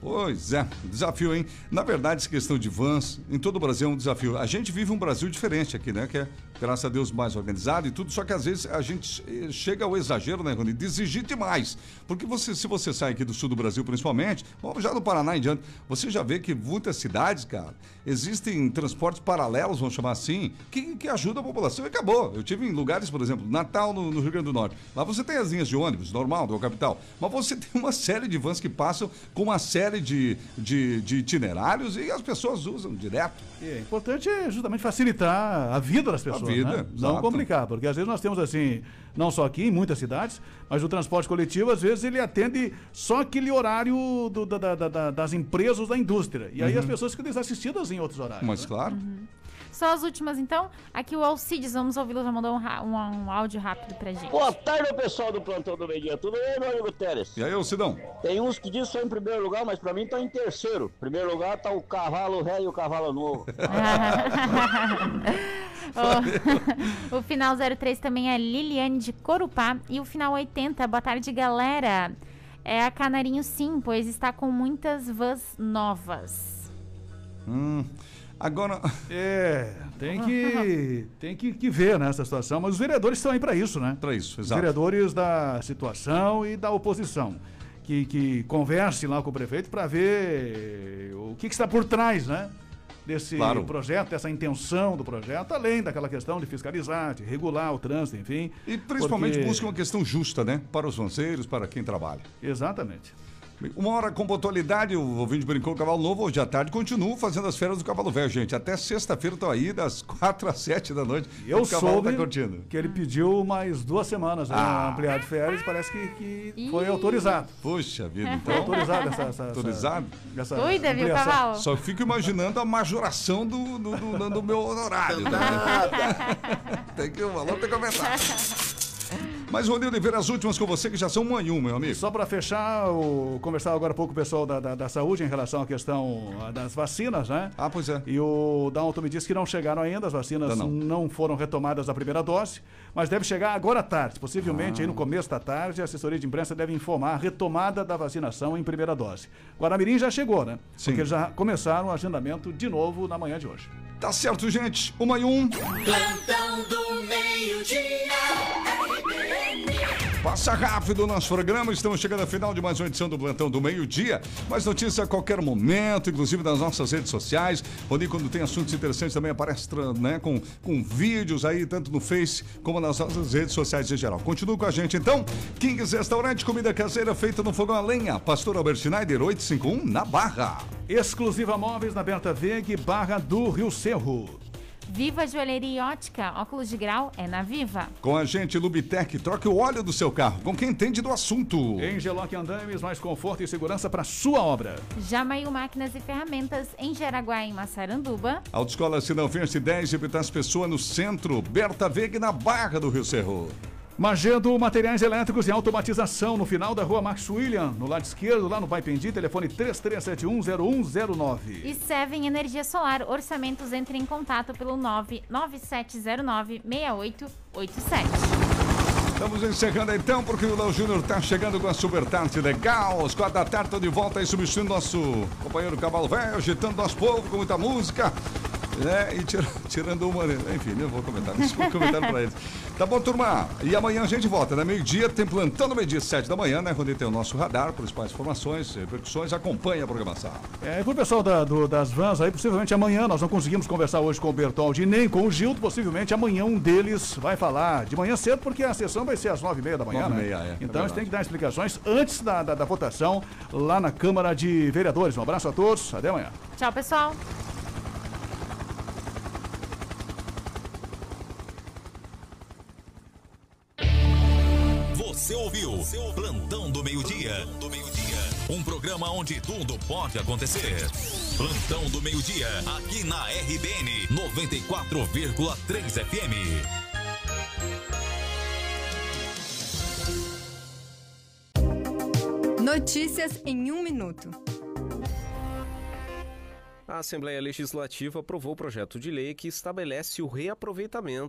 Speaker 2: Pois é, desafio, hein? Na verdade, essa questão de vans, em todo o Brasil é um desafio. A gente vive um Brasil diferente aqui, né? Que é, graças a Deus, mais organizado e tudo, só que às vezes a gente eh, chega ao exagero, né, Rony? De exigir demais. Porque você, se você sai aqui do sul do Brasil, principalmente, vamos já no Paraná em diante, você já vê que muitas cidades, cara, existem transportes paralelos, vamos chamar assim, que, que ajudam a população e acabou. Eu tive em lugares, por exemplo, Natal, no, no Rio Grande do Norte. Lá você tem as linhas de ônibus, normal, do capital. Mas você tem uma série de vans que passam com uma série de, de, de itinerários e as pessoas usam direto.
Speaker 3: E é importante é justamente facilitar a vida das pessoas,
Speaker 2: vida,
Speaker 3: né? Não
Speaker 2: exato.
Speaker 3: complicar, porque às vezes nós temos assim, não só aqui, em muitas cidades, mas o transporte coletivo, às vezes, ele atende só aquele horário do- da- da- da- das empresas da indústria. E aí
Speaker 2: Uhum.
Speaker 3: as pessoas ficam desassistidas em outros horários.
Speaker 2: Mas
Speaker 3: né?
Speaker 2: claro.
Speaker 1: Só as últimas, então. Aqui o Alcides, vamos ouvi-lo, já mandou um, um- um áudio rápido pra gente.
Speaker 17: Boa tarde, pessoal do Plantão do Meio Dia. Tudo bem, meu amigo Teres?
Speaker 2: E aí, ô Sidão?
Speaker 17: Tem uns que dizem que são em primeiro lugar, mas pra mim estão em terceiro. Primeiro lugar tá o cavalo velho e o cavalo novo.
Speaker 1: o, o final 03 também é Liliane de Corupá. E o final 80, boa tarde, galera. É a Canarinho sim, pois está com muitas vans novas.
Speaker 2: Hum, agora.
Speaker 3: É, tem que, tem que, que ver nessa situação, mas os vereadores estão aí para isso, né?
Speaker 2: Para isso,
Speaker 3: Os
Speaker 2: exato.
Speaker 3: vereadores da situação e da oposição. Que, que converse lá com o prefeito para ver o que, que está por trás, né? Desse
Speaker 2: Claro.
Speaker 3: projeto, dessa intenção do projeto, além daquela questão de fiscalizar, de regular o trânsito, enfim.
Speaker 2: E principalmente
Speaker 3: porque-
Speaker 2: busca uma questão justa, né? Para os lanceiros, para quem trabalha.
Speaker 3: Exatamente.
Speaker 2: Uma hora com pontualidade, o ouvinte brincou com o Cavalo Novo. Hoje à tarde continuo fazendo as férias do Cavalo Velho, gente. Até sexta-feira eu tô aí, das quatro às sete da noite.
Speaker 3: Eu
Speaker 2: o Cavalo
Speaker 3: soube
Speaker 2: tá curtindo.
Speaker 3: que ele pediu mais duas semanas né,
Speaker 2: Ah.
Speaker 3: ampliar de férias, parece que, que foi autorizado.
Speaker 2: Puxa vida,
Speaker 3: Foi
Speaker 2: então.
Speaker 3: autorizado essa, essa,
Speaker 2: Autorizado?
Speaker 3: essa
Speaker 1: Cuida, viu. Cavalo?
Speaker 2: Só fico imaginando a majoração do, do, do, do meu honorário. Né? tem que, o valor tem que aumentar. Mas, Rony Oliveira, as últimas com você, que já são uma em uma, meu amigo.
Speaker 3: Só para fechar, o, conversar agora há pouco com o pessoal da, da, da saúde em relação à questão ah, das vacinas, né?
Speaker 2: Ah, pois é.
Speaker 3: E o Dalton me disse que não chegaram ainda, as vacinas
Speaker 2: Ainda
Speaker 3: não.
Speaker 2: não.
Speaker 3: foram retomadas a primeira dose, mas deve chegar agora à tarde. Possivelmente
Speaker 2: Ah.
Speaker 3: aí no começo da tarde, a assessoria de imprensa deve informar a retomada da vacinação em primeira dose. Guaramirim já chegou, né?
Speaker 2: Sim.
Speaker 3: Porque já começaram o agendamento de novo na manhã de hoje.
Speaker 2: Tá certo, gente. Uma e um.
Speaker 12: Plantão do meio-dia.
Speaker 2: Passa rápido o nosso programa, estamos chegando ao final de mais uma edição do Plantão do Meio-Dia. Mais notícias a qualquer momento, inclusive nas nossas redes sociais. Rony, quando tem assuntos interessantes, também aparece né, com, com vídeos aí, tanto no Face como nas nossas redes sociais em geral. Continua com a gente então. Kings Restaurante, comida caseira feita no fogão a lenha. Pastor Albert Schneider, 851, na Barra.
Speaker 3: Exclusiva Móveis na Berta Veg, Barra do Rio Cerro.
Speaker 1: Viva Joalheria e Ótica, óculos de grau é na Viva.
Speaker 2: Com a gente, Lubitec, troque o óleo do seu carro com quem entende do assunto.
Speaker 3: Em Geloc Andames, mais conforto e segurança para sua obra.
Speaker 1: Jamail Máquinas e Ferramentas em Jaraguá e Massaranduba.
Speaker 2: Autoescola Sinalfense 10 de Epitácio Pessoa no centro. Berta Veg na Barra do Rio Cerro.
Speaker 3: Magedo Materiais Elétricos e Automatização, no final da rua Max William, no lado esquerdo, lá no Paipendi, telefone 33710109.
Speaker 1: E Seven Energia Solar, orçamentos entre em contato pelo 997096887.
Speaker 2: Estamos encerrando então, porque o Léo Júnior está chegando com a super tarde legal. Às quatro da tarde, de volta aí, substituindo nosso companheiro Cavalo Velho, agitando nosso povo com muita música. Né? E tira, tirando uma. Enfim, não vou comentar, deixa eu comentar para eles. Tá bom, turma? E amanhã a gente volta, né? Meio-dia, tem plantão no meio-dia, sete da manhã, né? Quando tem o nosso radar, principais informações, repercussões, acompanha a programação.
Speaker 3: É, e pro pessoal da, do, das vans aí, possivelmente amanhã, nós não conseguimos conversar hoje com o Bertoldi nem com o Gildo, possivelmente amanhã um deles vai falar de manhã cedo, porque a sessão vai ser às nove e meia da manhã,
Speaker 2: Nove e
Speaker 3: né?
Speaker 2: meia, é, é
Speaker 3: então a
Speaker 2: verdade.
Speaker 3: gente tem que dar explicações antes da, da, da votação lá na Câmara de Vereadores. Um abraço a todos, até amanhã.
Speaker 1: Tchau, pessoal.
Speaker 12: Você ouviu Plantão do Meio-Dia. Um programa onde tudo pode acontecer. Plantão do Meio-Dia, aqui na RBN 94,3 FM.
Speaker 18: Notícias em um minuto.
Speaker 19: A Assembleia Legislativa aprovou o projeto de lei que estabelece o reaproveitamento